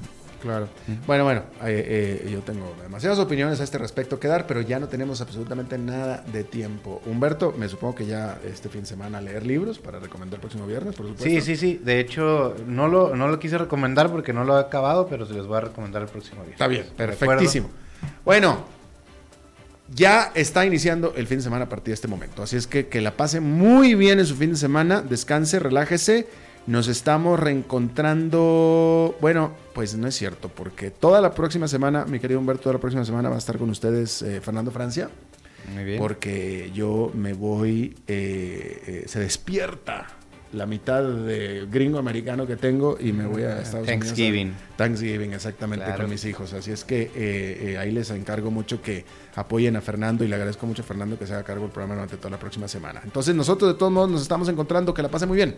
Claro. Bueno, bueno, eh, eh, yo tengo demasiadas opiniones a este respecto que dar, pero ya no tenemos absolutamente nada de tiempo. Humberto, me supongo que ya este fin de semana leer libros para recomendar el próximo viernes, por supuesto. Sí, sí, sí. De hecho, no lo, no lo quise recomendar porque no lo he acabado, pero se les voy a recomendar el próximo viernes. Está bien, perfectísimo. Bueno, ya está iniciando el fin de semana a partir de este momento. Así es que que la pase muy bien en su fin de semana, descanse, relájese nos estamos reencontrando. Bueno, pues no es cierto, porque toda la próxima semana, mi querido Humberto, toda la próxima semana va a estar con ustedes eh, Fernando Francia. Muy bien. Porque yo me voy, eh, eh, se despierta la mitad de gringo americano que tengo y me voy a Estados Thanksgiving. Unidos. Thanksgiving, exactamente, con mis hijos. Así es que ahí les encargo mucho que apoyen a Fernando y le agradezco mucho a Fernando que se haga cargo del programa durante toda la próxima semana. Entonces nosotros de todos modos nos estamos encontrando, que la pase muy bien.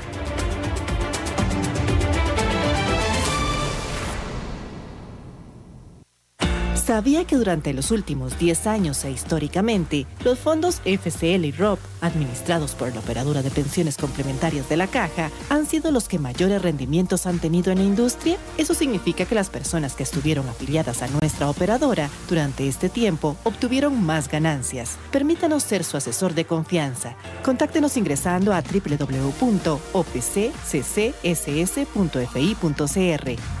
¿Sabía que durante los últimos 10 años e históricamente, los fondos FCL y ROP, administrados por la Operadora de Pensiones Complementarias de la Caja, han sido los que mayores rendimientos han tenido en la industria? Eso significa que las personas que estuvieron afiliadas a nuestra operadora durante este tiempo obtuvieron más ganancias. Permítanos ser su asesor de confianza. Contáctenos ingresando a www.opccss.fi.cr.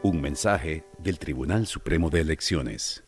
Un mensaje del Tribunal Supremo de Elecciones.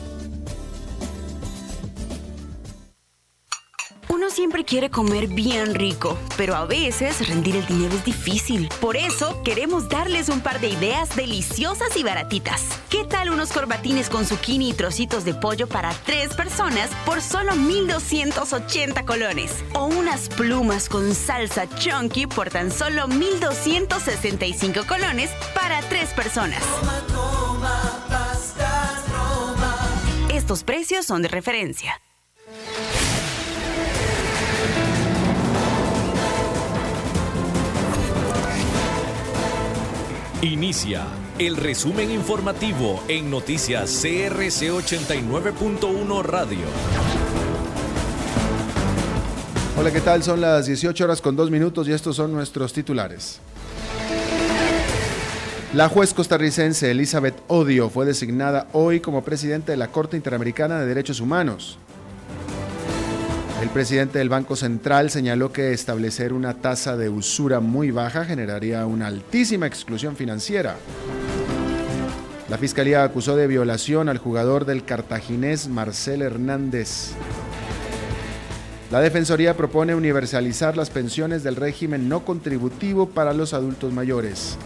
Siempre quiere comer bien rico, pero a veces rendir el dinero es difícil. Por eso queremos darles un par de ideas deliciosas y baratitas. ¿Qué tal unos corbatines con zucchini y trocitos de pollo para tres personas por solo 1,280 colones? O unas plumas con salsa chunky por tan solo 1,265 colones para tres personas. Estos precios son de referencia. Inicia el resumen informativo en noticias CRC 89.1 Radio. Hola, ¿qué tal? Son las 18 horas con 2 minutos y estos son nuestros titulares. La juez costarricense Elizabeth Odio fue designada hoy como presidente de la Corte Interamericana de Derechos Humanos. El presidente del Banco Central señaló que establecer una tasa de usura muy baja generaría una altísima exclusión financiera. La fiscalía acusó de violación al jugador del cartaginés Marcel Hernández. La Defensoría propone universalizar las pensiones del régimen no contributivo para los adultos mayores.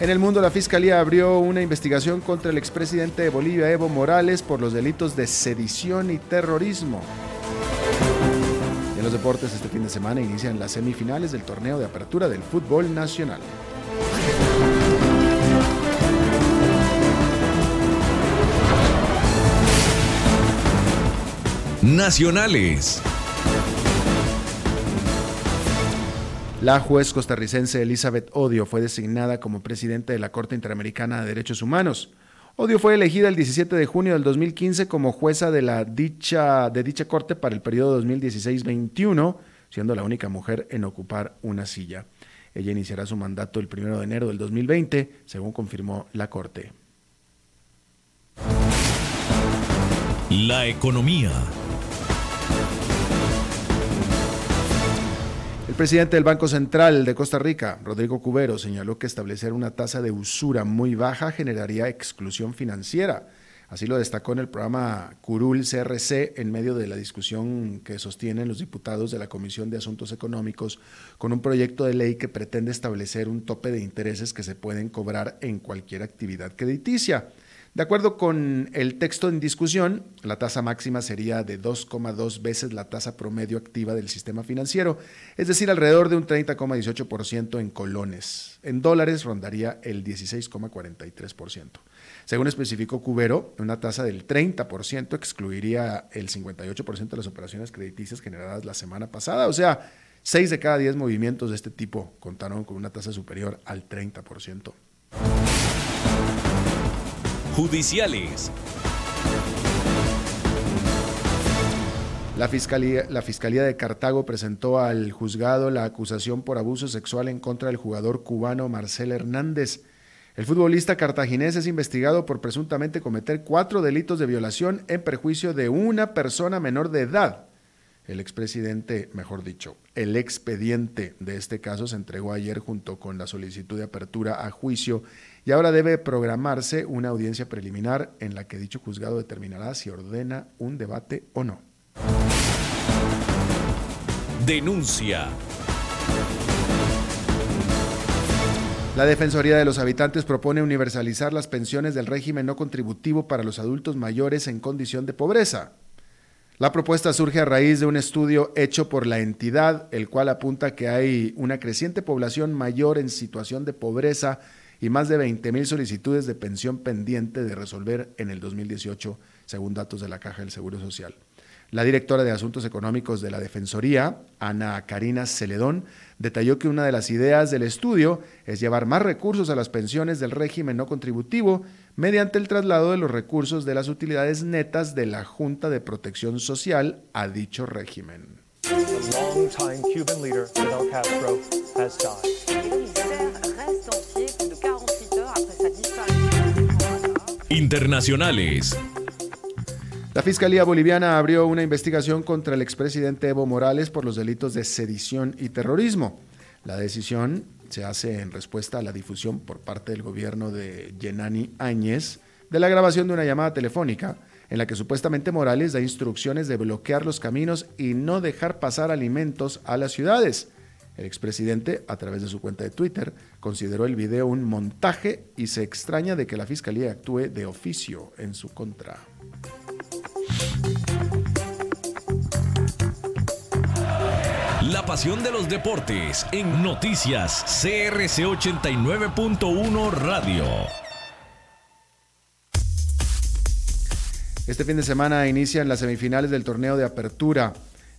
En el mundo, la Fiscalía abrió una investigación contra el expresidente de Bolivia, Evo Morales, por los delitos de sedición y terrorismo. en los deportes, este fin de semana inician las semifinales del torneo de apertura del fútbol nacional. Nacionales. La juez costarricense Elizabeth Odio fue designada como presidente de la Corte Interamericana de Derechos Humanos. Odio fue elegida el 17 de junio del 2015 como jueza de, la dicha, de dicha corte para el periodo 2016-21, siendo la única mujer en ocupar una silla. Ella iniciará su mandato el 1 de enero del 2020, según confirmó la Corte. La economía. El presidente del Banco Central de Costa Rica, Rodrigo Cubero, señaló que establecer una tasa de usura muy baja generaría exclusión financiera. Así lo destacó en el programa Curul CRC en medio de la discusión que sostienen los diputados de la Comisión de Asuntos Económicos con un proyecto de ley que pretende establecer un tope de intereses que se pueden cobrar en cualquier actividad crediticia. De acuerdo con el texto en discusión, la tasa máxima sería de 2,2 veces la tasa promedio activa del sistema financiero, es decir, alrededor de un 30,18% en colones. En dólares rondaría el 16,43%. Según especificó Cubero, una tasa del 30% excluiría el 58% de las operaciones crediticias generadas la semana pasada, o sea, 6 de cada 10 movimientos de este tipo contaron con una tasa superior al 30% judiciales. La Fiscalía, la Fiscalía de Cartago presentó al juzgado la acusación por abuso sexual en contra del jugador cubano Marcel Hernández. El futbolista cartaginés es investigado por presuntamente cometer cuatro delitos de violación en perjuicio de una persona menor de edad. El expresidente, mejor dicho, el expediente de este caso se entregó ayer junto con la solicitud de apertura a juicio y ahora debe programarse una audiencia preliminar en la que dicho juzgado determinará si ordena un debate o no. Denuncia. La Defensoría de los Habitantes propone universalizar las pensiones del régimen no contributivo para los adultos mayores en condición de pobreza. La propuesta surge a raíz de un estudio hecho por la entidad, el cual apunta que hay una creciente población mayor en situación de pobreza y más de 20.000 solicitudes de pensión pendiente de resolver en el 2018, según datos de la Caja del Seguro Social. La directora de Asuntos Económicos de la Defensoría, Ana Karina Celedón, detalló que una de las ideas del estudio es llevar más recursos a las pensiones del régimen no contributivo mediante el traslado de los recursos de las utilidades netas de la Junta de Protección Social a dicho régimen. Internacionales. La Fiscalía Boliviana abrió una investigación contra el expresidente Evo Morales por los delitos de sedición y terrorismo. La decisión se hace en respuesta a la difusión por parte del gobierno de Yenani Áñez de la grabación de una llamada telefónica en la que supuestamente Morales da instrucciones de bloquear los caminos y no dejar pasar alimentos a las ciudades. El expresidente, a través de su cuenta de Twitter, consideró el video un montaje y se extraña de que la fiscalía actúe de oficio en su contra. La pasión de los deportes en noticias CRC 89.1 Radio. Este fin de semana inician las semifinales del torneo de apertura.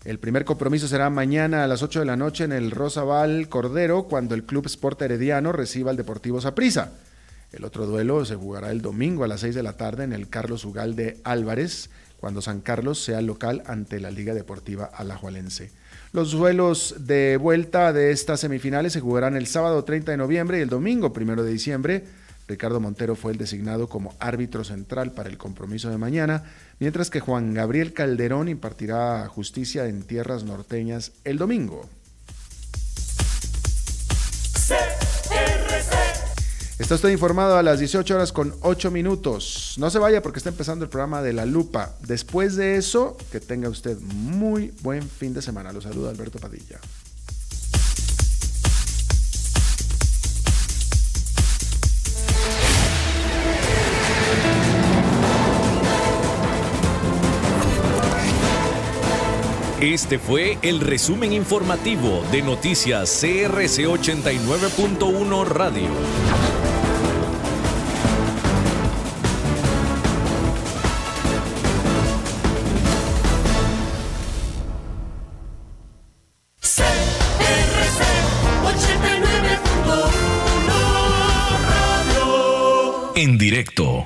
El primer compromiso será mañana a las 8 de la noche en el Rosabal Cordero, cuando el Club Sport Herediano reciba al Deportivo Saprissa. El otro duelo se jugará el domingo a las 6 de la tarde en el Carlos Ugalde Álvarez, cuando San Carlos sea local ante la Liga Deportiva Alajuelense. Los duelos de vuelta de estas semifinales se jugarán el sábado 30 de noviembre y el domingo 1 de diciembre. Ricardo Montero fue el designado como árbitro central para el compromiso de mañana, mientras que Juan Gabriel Calderón impartirá justicia en tierras norteñas el domingo. Está usted informado a las 18 horas con 8 minutos. No se vaya porque está empezando el programa de La Lupa. Después de eso, que tenga usted muy buen fin de semana. Lo saluda Alberto Padilla. Este fue el resumen informativo de Noticias CRC 89.1 Radio. En directo.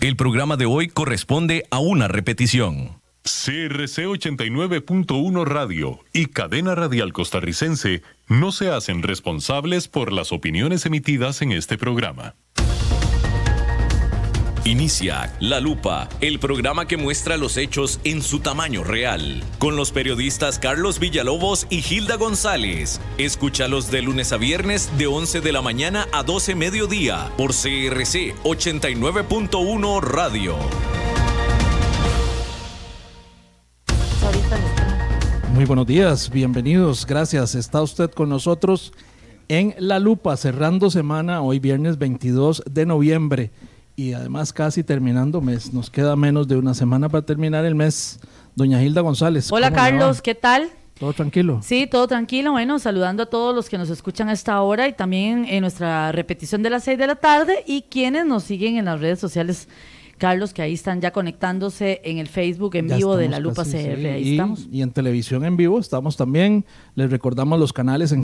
El programa de hoy corresponde a una repetición. CRC 89.1 Radio y Cadena Radial Costarricense no se hacen responsables por las opiniones emitidas en este programa. Inicia La Lupa, el programa que muestra los hechos en su tamaño real, con los periodistas Carlos Villalobos y Hilda González. Escúchalos de lunes a viernes de 11 de la mañana a 12 mediodía por CRC 89.1 Radio. Muy buenos días, bienvenidos, gracias. Está usted con nosotros en La Lupa, cerrando semana, hoy viernes 22 de noviembre y además casi terminando mes. Nos queda menos de una semana para terminar el mes. Doña Hilda González. Hola Carlos, ¿qué tal? ¿Todo tranquilo? Sí, todo tranquilo. Bueno, saludando a todos los que nos escuchan a esta hora y también en nuestra repetición de las 6 de la tarde y quienes nos siguen en las redes sociales. Carlos, que ahí están ya conectándose en el Facebook en vivo de la Lupa CR. Ahí y, estamos. Y en televisión en vivo estamos también. Les recordamos los canales en